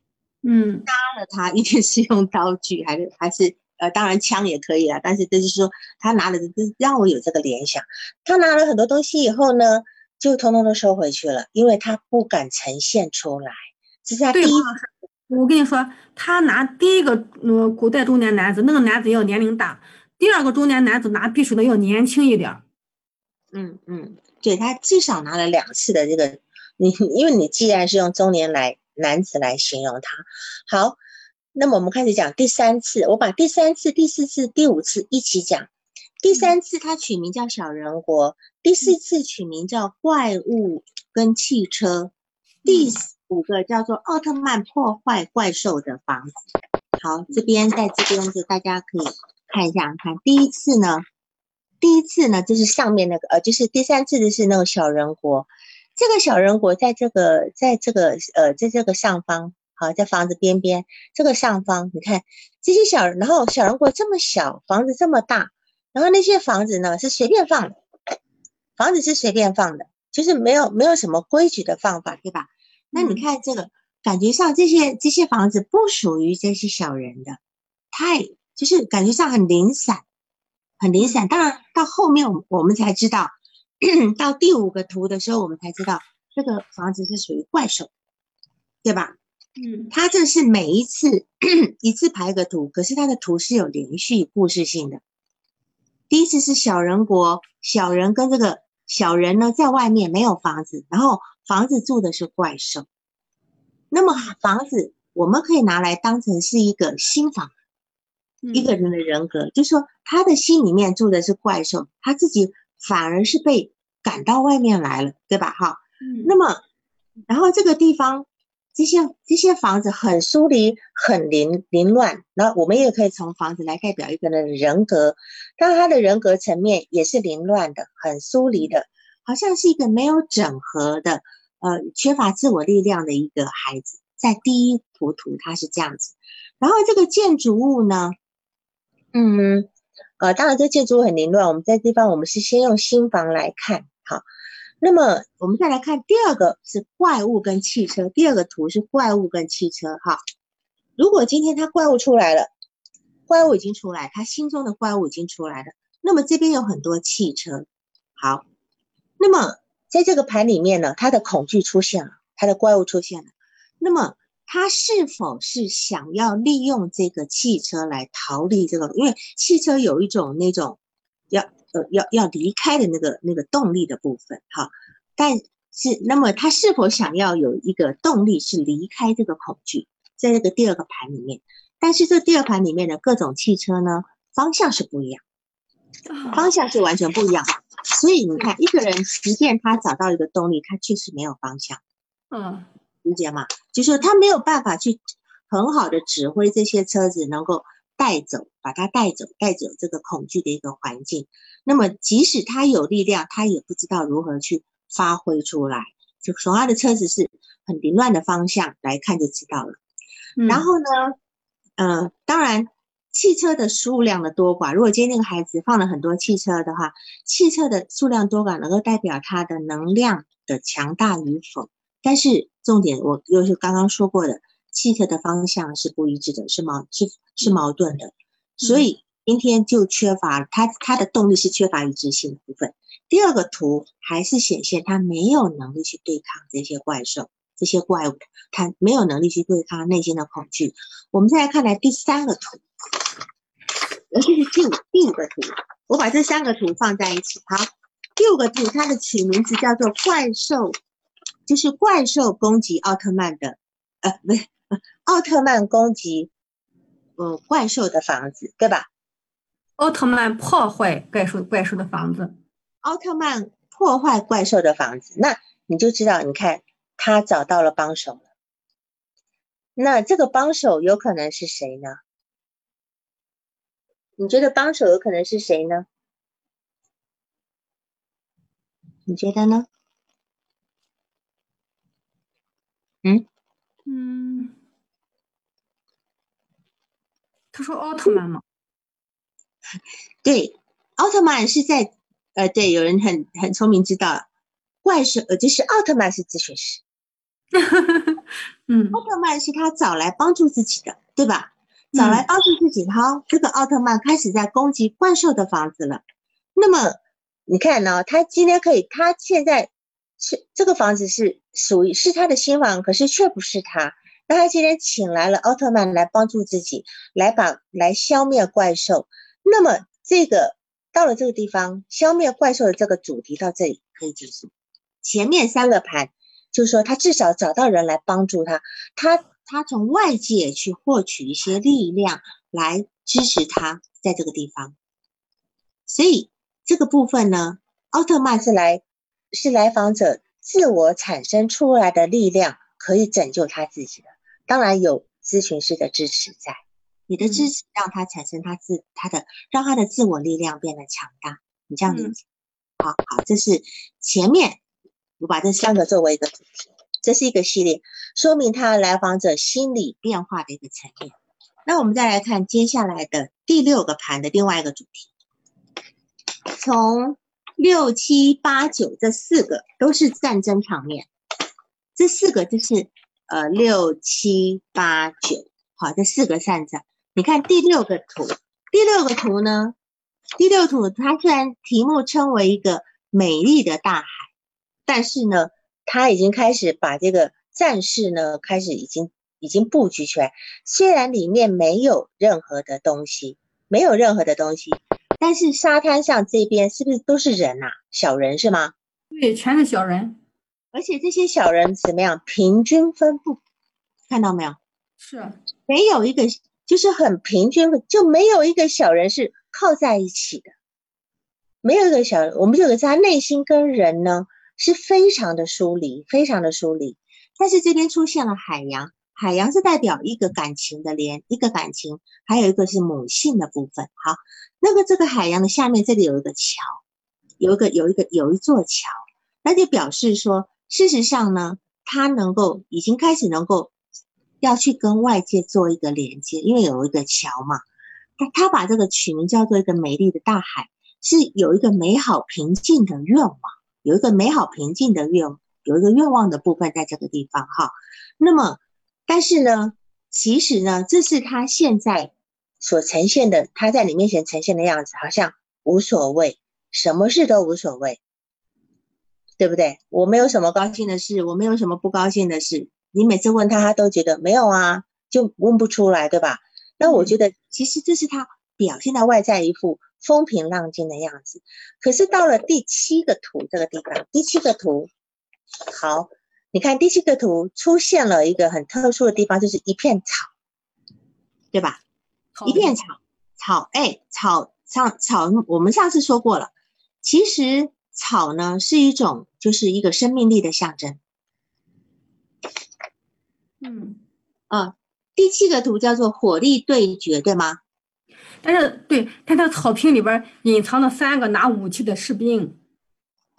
嗯，杀了他一定是用刀具，还是还是呃，当然枪也可以啊。但是就是说他拿了，这让我有这个联想。他拿了很多东西以后呢，就通通都收回去了，因为他不敢呈现出来。这是他第一。我跟你说，他拿第一个，嗯，古代中年男子，那个男子要年龄大；第二个中年男子拿匕首的要年轻一点。嗯嗯，对他至少拿了两次的这个，你因为你既然是用中年来男子来形容他，好，那么我们开始讲第三次，我把第三次、第四次、第五次一起讲。第三次他取名叫小人国，第四次取名叫怪物跟汽车，第。五个叫做奥特曼破坏怪兽的房子。好，这边在这边就大家可以看一下，看第一次呢，第一次呢就是上面那个，呃，就是第三次的是那个小人国。这个小人国在这个，在这个，呃，在这个上方，好，在房子边边这个上方，你看这些小，然后小人国这么小，房子这么大，然后那些房子呢是随便放的，房子是随便放的，就是没有没有什么规矩的放法，对吧？那你看这个，感觉上这些这些房子不属于这些小人的，太就是感觉上很零散，很零散。当然到后面我我们才知道，到第五个图的时候我们才知道，这个房子是属于怪兽，对吧？嗯，它这是每一次 一次排个图，可是它的图是有连续故事性的。第一次是小人国，小人跟这个小人呢在外面没有房子，然后房子住的是怪兽。那么房子我们可以拿来当成是一个新房，一个人的人格，就是说他的心里面住的是怪兽，他自己反而是被赶到外面来了，对吧？哈，那么然后这个地方。这些这些房子很疏离，很凌凌乱。那我们也可以从房子来代表一个人的人格，但他的人格层面也是凌乱的，很疏离的，好像是一个没有整合的，呃，缺乏自我力量的一个孩子。在第一幅图他是这样子。然后这个建筑物呢，嗯，呃，当然这建筑物很凌乱。我们在地方，我们是先用新房来看，好。那么我们再来看第二个是怪物跟汽车，第二个图是怪物跟汽车哈。如果今天他怪物出来了，怪物已经出来，他心中的怪物已经出来了。那么这边有很多汽车，好。那么在这个盘里面呢，他的恐惧出现了，他的怪物出现了。那么他是否是想要利用这个汽车来逃离这个？因为汽车有一种那种要。呃，要要离开的那个那个动力的部分，哈，但是那么他是否想要有一个动力是离开这个恐惧，在这个第二个盘里面，但是这第二盘里面的各种汽车呢，方向是不一样，方向是完全不一样，所以你看一个人，即便他找到一个动力，他确实没有方向，嗯，理解吗？就是他没有办法去很好的指挥这些车子能够。带走，把它带走，带走这个恐惧的一个环境。那么，即使他有力量，他也不知道如何去发挥出来。就从他的车子是很凌乱的方向来看就知道了。然后呢，呃，当然，汽车的数量的多寡，如果今天那个孩子放了很多汽车的话，汽车的数量多寡能够代表他的能量的强大与否。但是重点，我又是刚刚说过的。汽车的方向是不一致的，是矛是是矛盾的，所以今天就缺乏它它的动力是缺乏一致性的部分。第二个图还是显现它没有能力去对抗这些怪兽、这些怪物，它没有能力去对抗内心的恐惧。我们再来看来第三个图，呃，这是第五第五个图，我把这三个图放在一起。好，第五个图它的取名字叫做怪兽，就是怪兽攻击奥特曼的，呃，不是。奥特曼攻击，嗯，怪兽的房子，对吧？奥特曼破坏怪兽怪兽的房子。奥特曼破坏怪兽的房子，那你就知道，你看他找到了帮手了。那这个帮手有可能是谁呢？你觉得帮手有可能是谁呢？你觉得呢？嗯嗯。他说奥特曼吗？对，奥特曼是在呃，对，有人很很聪明知道，怪兽呃，就是奥特曼是咨询师，嗯，奥特曼是他找来帮助自己的，对吧？找来帮助自己，好，这个奥特曼开始在攻击怪兽的房子了。那么你看呢？他今天可以，他现在是这个房子是属于是他的新房，可是却不是他。那他今天请来了奥特曼来帮助自己，来把来消灭怪兽。那么这个到了这个地方，消灭怪兽的这个主题到这里可以结束。前面三个盘就是说，他至少找到人来帮助他，他他从外界去获取一些力量来支持他在这个地方。所以这个部分呢，奥特曼是来是来访者自我产生出来的力量，可以拯救他自己的。当然有咨询师的支持在，你的支持让他产生他自他的，让他的自我力量变得强大。你这样理解？好好，这是前面我把这三个作为一个主题，这是一个系列，说明他来访者心理变化的一个层面。那我们再来看接下来的第六个盘的另外一个主题，从六七八九这四个都是战争场面，这四个就是。呃，六七八九，好，这四个扇子，你看第六个图，第六个图呢，第六图它虽然题目称为一个美丽的大海，但是呢，它已经开始把这个战士呢，开始已经已经布局出来。虽然里面没有任何的东西，没有任何的东西，但是沙滩上这边是不是都是人呐？小人是吗？对，全是小人，而且这些小人怎么样？平均分布，看到没有？是，没有一个就是很平均，就没有一个小人是靠在一起的。没有一个小，我们就有他内心跟人呢是非常的疏离，非常的疏离。但是这边出现了海洋，海洋是代表一个感情的连，一个感情，还有一个是母性的部分。好，那个这个海洋的下面这里有一个桥，有一个有一个有一座桥，那就表示说，事实上呢，他能够已经开始能够要去跟外界做一个连接，因为有一个桥嘛。他他把这个取名叫做一个美丽的大海。是有一个美好平静的愿望，有一个美好平静的愿，有一个愿望的部分在这个地方哈。那么，但是呢，其实呢，这是他现在所呈现的，他在你面前呈现的样子，好像无所谓，什么事都无所谓，对不对？我没有什么高兴的事，我没有什么不高兴的事。你每次问他，他都觉得没有啊，就问不出来，对吧？那我觉得，其实这是他表现的外在一副。风平浪静的样子，可是到了第七个图这个地方，第七个图，好，你看第七个图出现了一个很特殊的地方，就是一片草，对吧？一片草，草，哎，草，上草，我们上次说过了，其实草呢是一种，就是一个生命力的象征。嗯，啊，第七个图叫做火力对决，对吗？但是，对，它的草坪里边隐藏了三个拿武器的士兵。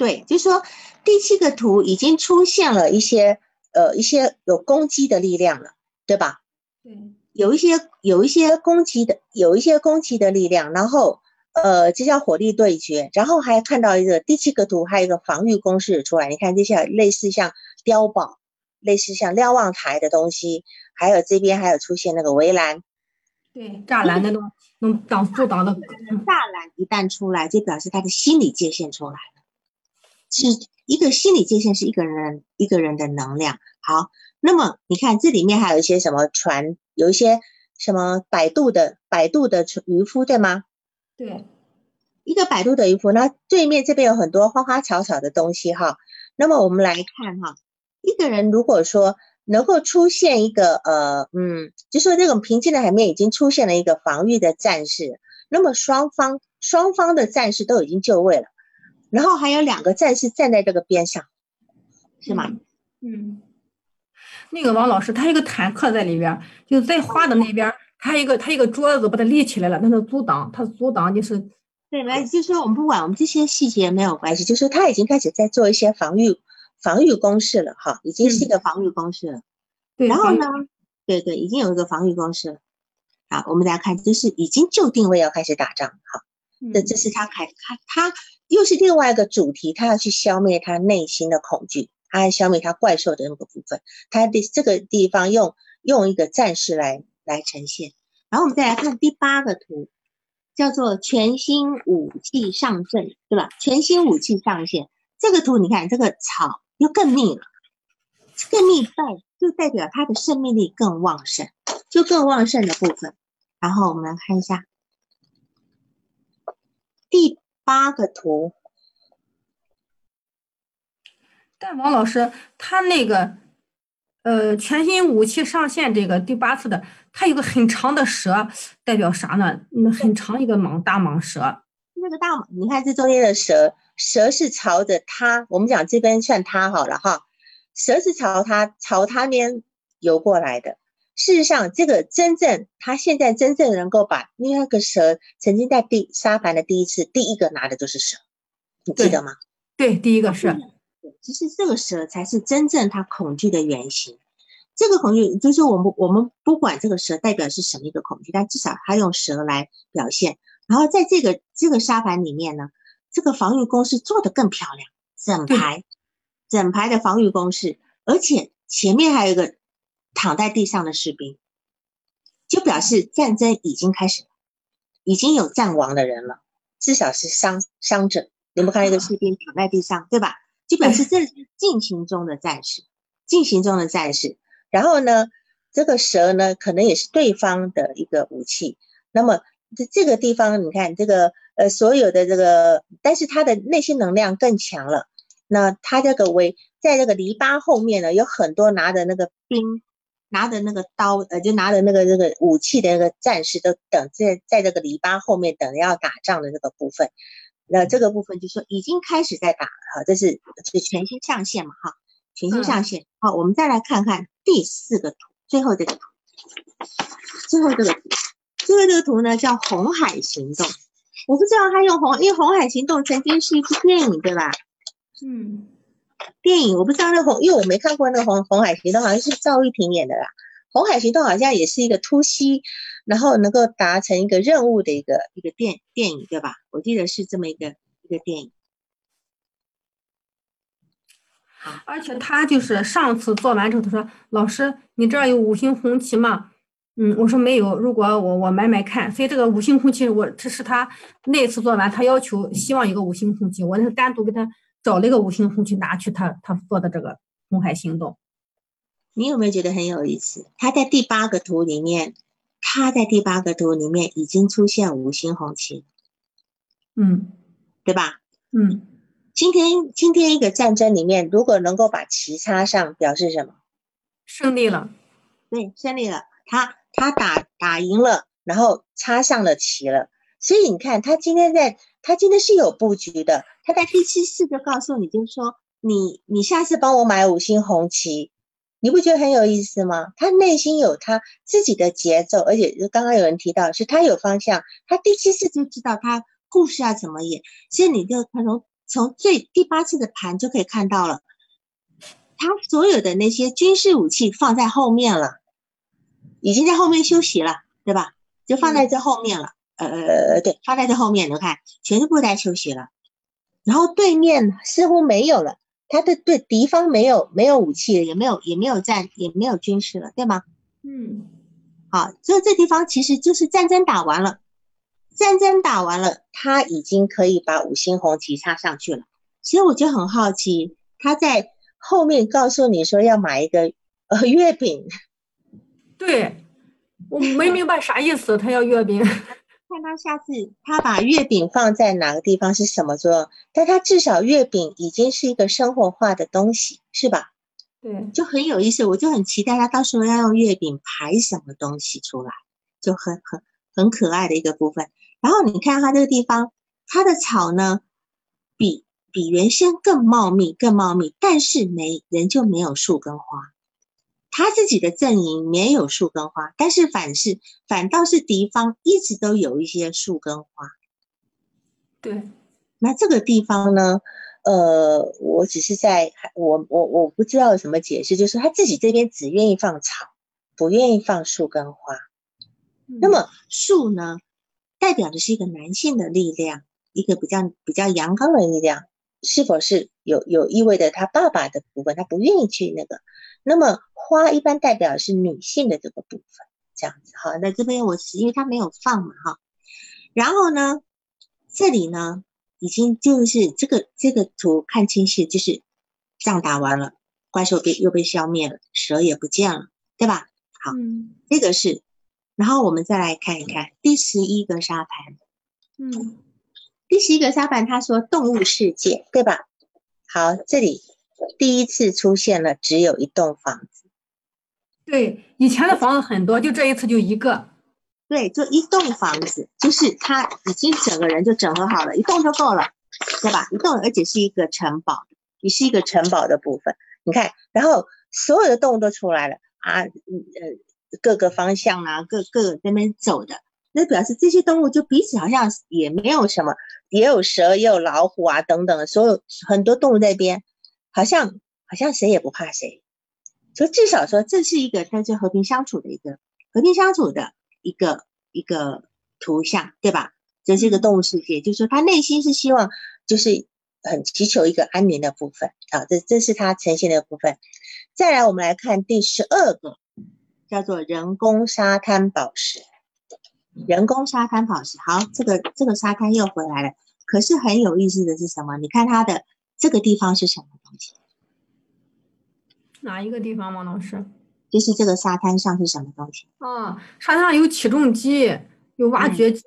对，就是说第七个图已经出现了一些呃一些有攻击的力量了，对吧？对，有一些有一些攻击的有一些攻击的力量，然后呃这叫火力对决，然后还看到一个第七个图还有一个防御攻势出来，你看这些类似像碉堡、类似像瞭望台的东西，还有这边还有出现那个围栏。对，栅栏的那种那种挡阻挡的栅栏一旦出来，就表示他的心理界限出来了，是一个心理界限，是一个人一个人的能量。好，那么你看这里面还有一些什么船，有一些什么摆渡的摆渡的渔夫，对吗？对，一个摆渡的渔夫，那对面这边有很多花花草草的东西哈。那么我们来看哈，一个人如果说。能够出现一个呃嗯，就说这种平静的海面已经出现了一个防御的战士，那么双方双方的战士都已经就位了，然后还有两个战士站在这个边上，是吗？嗯，那个王老师他一个坦克在里边，就在画的那边，他一个他一个桌子把它立起来了，那是阻挡，他阻挡就是对，没，就是说我们不管我们这些细节没有关系，就是他已经开始在做一些防御。防御攻势了哈，已经是一个防御攻势了。对，然后呢？对对，已经有一个防御攻势了。好，我们大家看，就是已经就定位要开始打仗哈。这这是他开他他又是另外一个主题，他要去消灭他内心的恐惧，他要消灭他怪兽的那个部分。他的这个地方用用一个战士来来呈现。然后我们再来看第八个图，叫做全新武器上阵，对吧？全新武器上线。这个图你看，这个草。又更密了，更密代就代表它的生命力更旺盛，就更旺盛的部分。然后我们来看一下第八个图。但王老师，他那个呃全新武器上线这个第八次的，它有个很长的蛇，代表啥呢？那很长一个蟒大蟒蛇。那个大蟒，你看这中间的蛇。蛇是朝着它，我们讲这边算它好了哈。蛇是朝它朝它边游过来的。事实上，这个真正他现在真正能够把，因为那个蛇曾经在第沙盘的第一次第一个拿的就是蛇，你记得吗？对，第一个是。其实这个蛇才是真正他恐惧的原型。这个恐惧就是我们我们不管这个蛇代表是什么一个恐惧，但至少他用蛇来表现。然后在这个这个沙盘里面呢。这个防御工事做得更漂亮，整排，整排的防御工事，而且前面还有一个躺在地上的士兵，就表示战争已经开始，已经有战亡的人了，至少是伤伤者。你们看一个士兵躺在地上，对吧？就表示这是进行中的战士，进行中的战士。然后呢，这个蛇呢，可能也是对方的一个武器。那么这这个地方，你看这个呃，所有的这个，但是他的内心能量更强了。那他这个围在这个篱笆后面呢，有很多拿着那个兵。拿着那个刀，呃，就拿着那个那个武器的那个战士都等在在这个篱笆后面等着要打仗的这个部分，那这个部分就说已经开始在打哈，这是是全新上线嘛哈，全新上线。好，我们再来看看第四个图，最后这个图，最后这个图，最后这个图呢叫红海行动。我不知道他用红，因为红海行动曾经是一部电影，对吧？嗯。电影我不知道那红，因为我没看过那个红红海行动，好像是赵玉平演的啦。红海行动好像也是一个突袭，然后能够达成一个任务的一个一个电电影，对吧？我记得是这么一个一个电影。而且他就是上次做完之后，他说：“老师，你这儿有五星红旗吗？”嗯，我说没有。如果我我买买看，所以这个五星红旗，我这是他那次做完，他要求希望有个五星红旗，我那是单独给他。找了一个五星红旗拿去，他他做的这个红海行动，你有没有觉得很有意思？他在第八个图里面，他在第八个图里面已经出现五星红旗，嗯，对吧？嗯，今天今天一个战争里面，如果能够把旗插上，表示什么？胜利了，对，胜利了。他他打打赢了，然后插上了旗了。所以你看，他今天在，他今天是有布局的。他在第七次就告诉你，就是说，你你下次帮我买五星红旗，你不觉得很有意思吗？他内心有他自己的节奏，而且就刚刚有人提到，是他有方向。他第七次就知道他故事要怎么演。所以你就他从从最第八次的盘就可以看到了，他所有的那些军事武器放在后面了，已经在后面休息了，对吧？就放在这后面了。呃，对，放在这后面，你看，全部在休息了。然后对面似乎没有了，他的对敌方没有没有武器了，也没有也没有战，也没有军事了，对吗？嗯，好，所以这地方其实就是战争打完了，战争打完了，他已经可以把五星红旗插上去了。其实我就很好奇，他在后面告诉你说要买一个呃月饼，对我没明白啥意思，他要月饼。看他下次他把月饼放在哪个地方是什么作用？但他至少月饼已经是一个生活化的东西，是吧？对，就很有意思。我就很期待他到时候要用月饼排什么东西出来，就很很很可爱的一个部分。然后你看他这个地方，它的草呢，比比原先更茂密，更茂密，但是没人就没有树跟花。他自己的阵营没有树跟花，但是反是反倒是敌方一直都有一些树跟花。对，那这个地方呢？呃，我只是在我我我不知道怎么解释，就是他自己这边只愿意放草，不愿意放树跟花。那么树呢，代表的是一个男性的力量，一个比较比较阳刚的力量，是否是有有意味着他爸爸的部分，他不愿意去那个？那么花一般代表是女性的这个部分，这样子好。那这边我是因为它没有放嘛哈，然后呢，这里呢已经就是这个这个图看清晰，就是仗打完了，怪兽被又被消灭了，蛇也不见了，对吧？好，这个是，然后我们再来看一看第十一个沙盘，嗯，第十一个沙盘他说动物世界，对吧？好，这里。第一次出现了只有一栋房子，对，以前的房子很多，就这一次就一个，对，就一栋房子，就是他已经整个人就整合好了，一栋就够了，对吧？一栋，而且是一个城堡，也是一个城堡的部分。你看，然后所有的动物都出来了啊，呃，各个方向啊，各各个那边走的，那表示这些动物就彼此好像也没有什么，也有蛇，也有老虎啊等等，所有很多动物在边。好像好像谁也不怕谁，就至少说这是一个在这和平相处的一个和平相处的一个一个图像，对吧？这是一个动物世界，就是说他内心是希望就是很祈求一个安宁的部分啊，这这是他呈现的部分。再来，我们来看第十二个，叫做人工沙滩宝石。人工沙滩宝石，好，这个这个沙滩又回来了。可是很有意思的是什么？你看它的。这个地方是什么东西？哪一个地方，王老师？就是这个沙滩上是什么东西？啊，沙滩上有起重机，有挖掘机，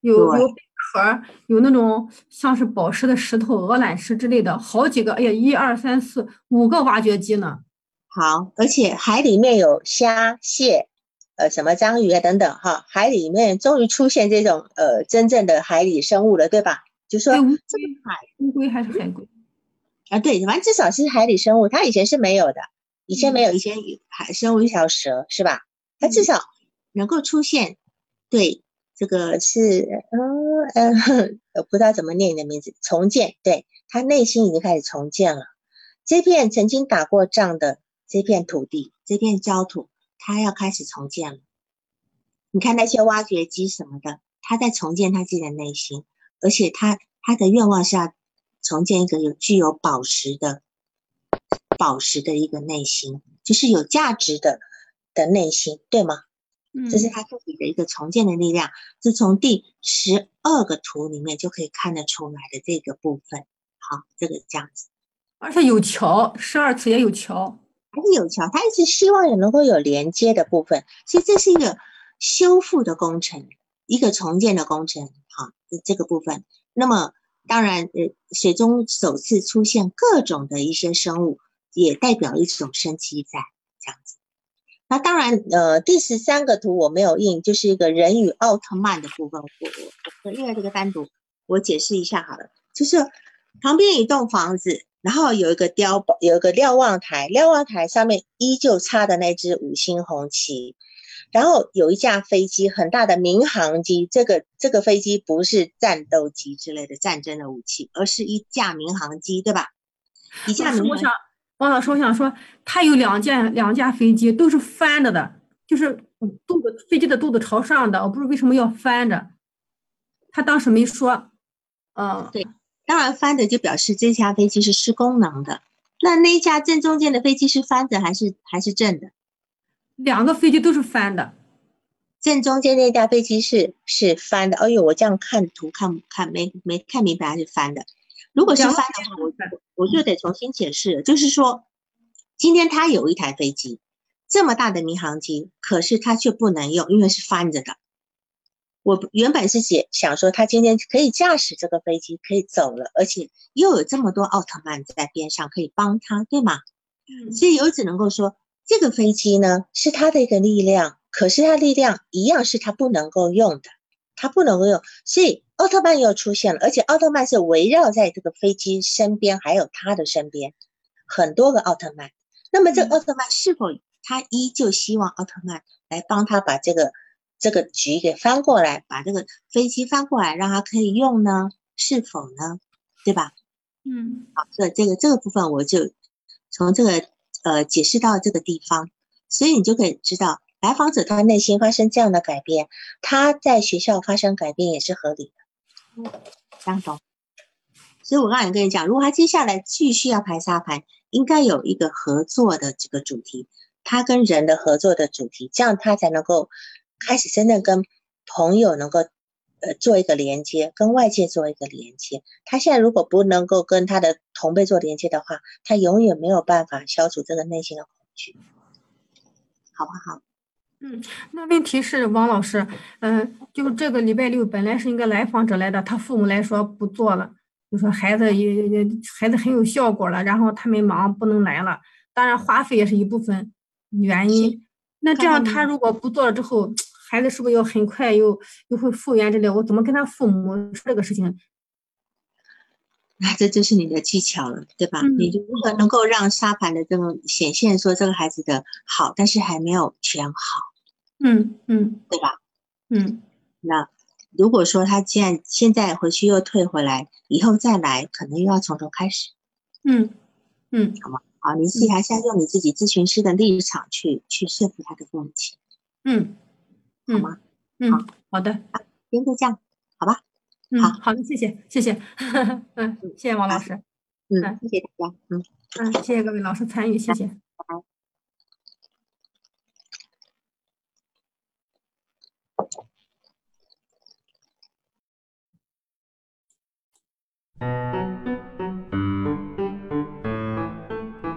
有有贝壳，有那种像是宝石的石头、鹅卵石之类的，好几个。哎呀，一二三四五个挖掘机呢。好，而且海里面有虾、蟹，呃，什么章鱼啊等等哈。海里面终于出现这种呃真正的海里生物了，对吧？就说这个海乌龟还是海龟？啊，对，反正至少是海里生物，它以前是没有的，以前没有，以前海生物一条蛇是吧？它至少能够出现，对，这个是呃呃，不知道怎么念你的名字，重建，对，他内心已经开始重建了。这片曾经打过仗的这片土地，这片焦土，它要开始重建了。你看那些挖掘机什么的，他在重建他自己的内心，而且他他的愿望是要。重建一个有具有宝石的宝石的一个内心，就是有价值的的内心，对吗？嗯，这是他自己的一个重建的力量，是从第十二个图里面就可以看得出来的这个部分。好，这个这样子，而且有桥，十二次也有桥，还是有桥，他一直希望也能够有连接的部分，所以这是一个修复的工程，一个重建的工程。好，这个部分，那么。当然，呃，水中首次出现各种的一些生物，也代表一种生机在这样子。那当然，呃，第十三个图我没有印，就是一个人与奥特曼的部分。我我我另外这个单独我解释一下好了，就是旁边一栋房子，然后有一个碉堡，有一个瞭望台，瞭望台上面依旧插的那只五星红旗。然后有一架飞机，很大的民航机。这个这个飞机不是战斗机之类的战争的武器，而是一架民航机，对吧？一架民航。我想，王老师，我想说，它有两架两架飞机都是翻着的，就是肚子飞机的肚子朝上的。我不知道为什么要翻着，他当时没说。嗯，对，当然翻着就表示这架飞机是失功能的。那那架正中间的飞机是翻着还是还是正的？两个飞机都是翻的，正中间那架飞机是是翻的。哎呦，我这样看图看看没没看明白，还是翻的。如果是翻的话，我我就得重新解释。就是说，今天他有一台飞机，这么大的民航机，可是他却不能用，因为是翻着的。我原本是写想说，他今天可以驾驶这个飞机可以走了，而且又有这么多奥特曼在边上可以帮他，对吗？嗯，所以我只能够说。这个飞机呢，是它的一个力量，可是它力量一样是它不能够用的，它不能够用，所以奥特曼又出现了，而且奥特曼是围绕在这个飞机身边，还有他的身边很多个奥特曼。那么这个奥特曼是否他依旧希望奥特曼来帮他把这个这个局给翻过来，把这个飞机翻过来，让他可以用呢？是否呢？对吧？嗯，好，这这个这个部分我就从这个。呃，解释到这个地方，所以你就可以知道，来访者他内心发生这样的改变，他在学校发生改变也是合理的。相同。所以我刚才跟你讲，如果他接下来继续要排沙盘，应该有一个合作的这个主题，他跟人的合作的主题，这样他才能够开始真正跟朋友能够。呃，做一个连接，跟外界做一个连接。他现在如果不能够跟他的同辈做连接的话，他永远没有办法消除这个内心的恐惧，好不好？嗯，那问题是王老师，嗯，就这个礼拜六本来是应该来访者来的，他父母来说不做了，就说孩子也也孩子很有效果了，然后他们忙不能来了，当然花费也是一部分原因。那这样他如果不做了之后。孩子是不是要很快又又会复原之类？我怎么跟他父母说这个事情？那这就是你的技巧了，对吧？你如何能够让沙盘的这种显现说这个孩子的好，但是还没有全好？嗯嗯，对吧？嗯，那如果说他既然现在回去又退回来，以后再来可能又要从头开始。嗯嗯，好吗？好，你自己还是要用你自己咨询师的立场去去说服他的父母亲。嗯。好吗？嗯，好。的，今天就这样，好吧？嗯，好。的，谢谢，谢谢，嗯，谢谢王老师，嗯，谢谢大家，嗯。嗯，谢谢各位老师参与，谢谢，拜拜。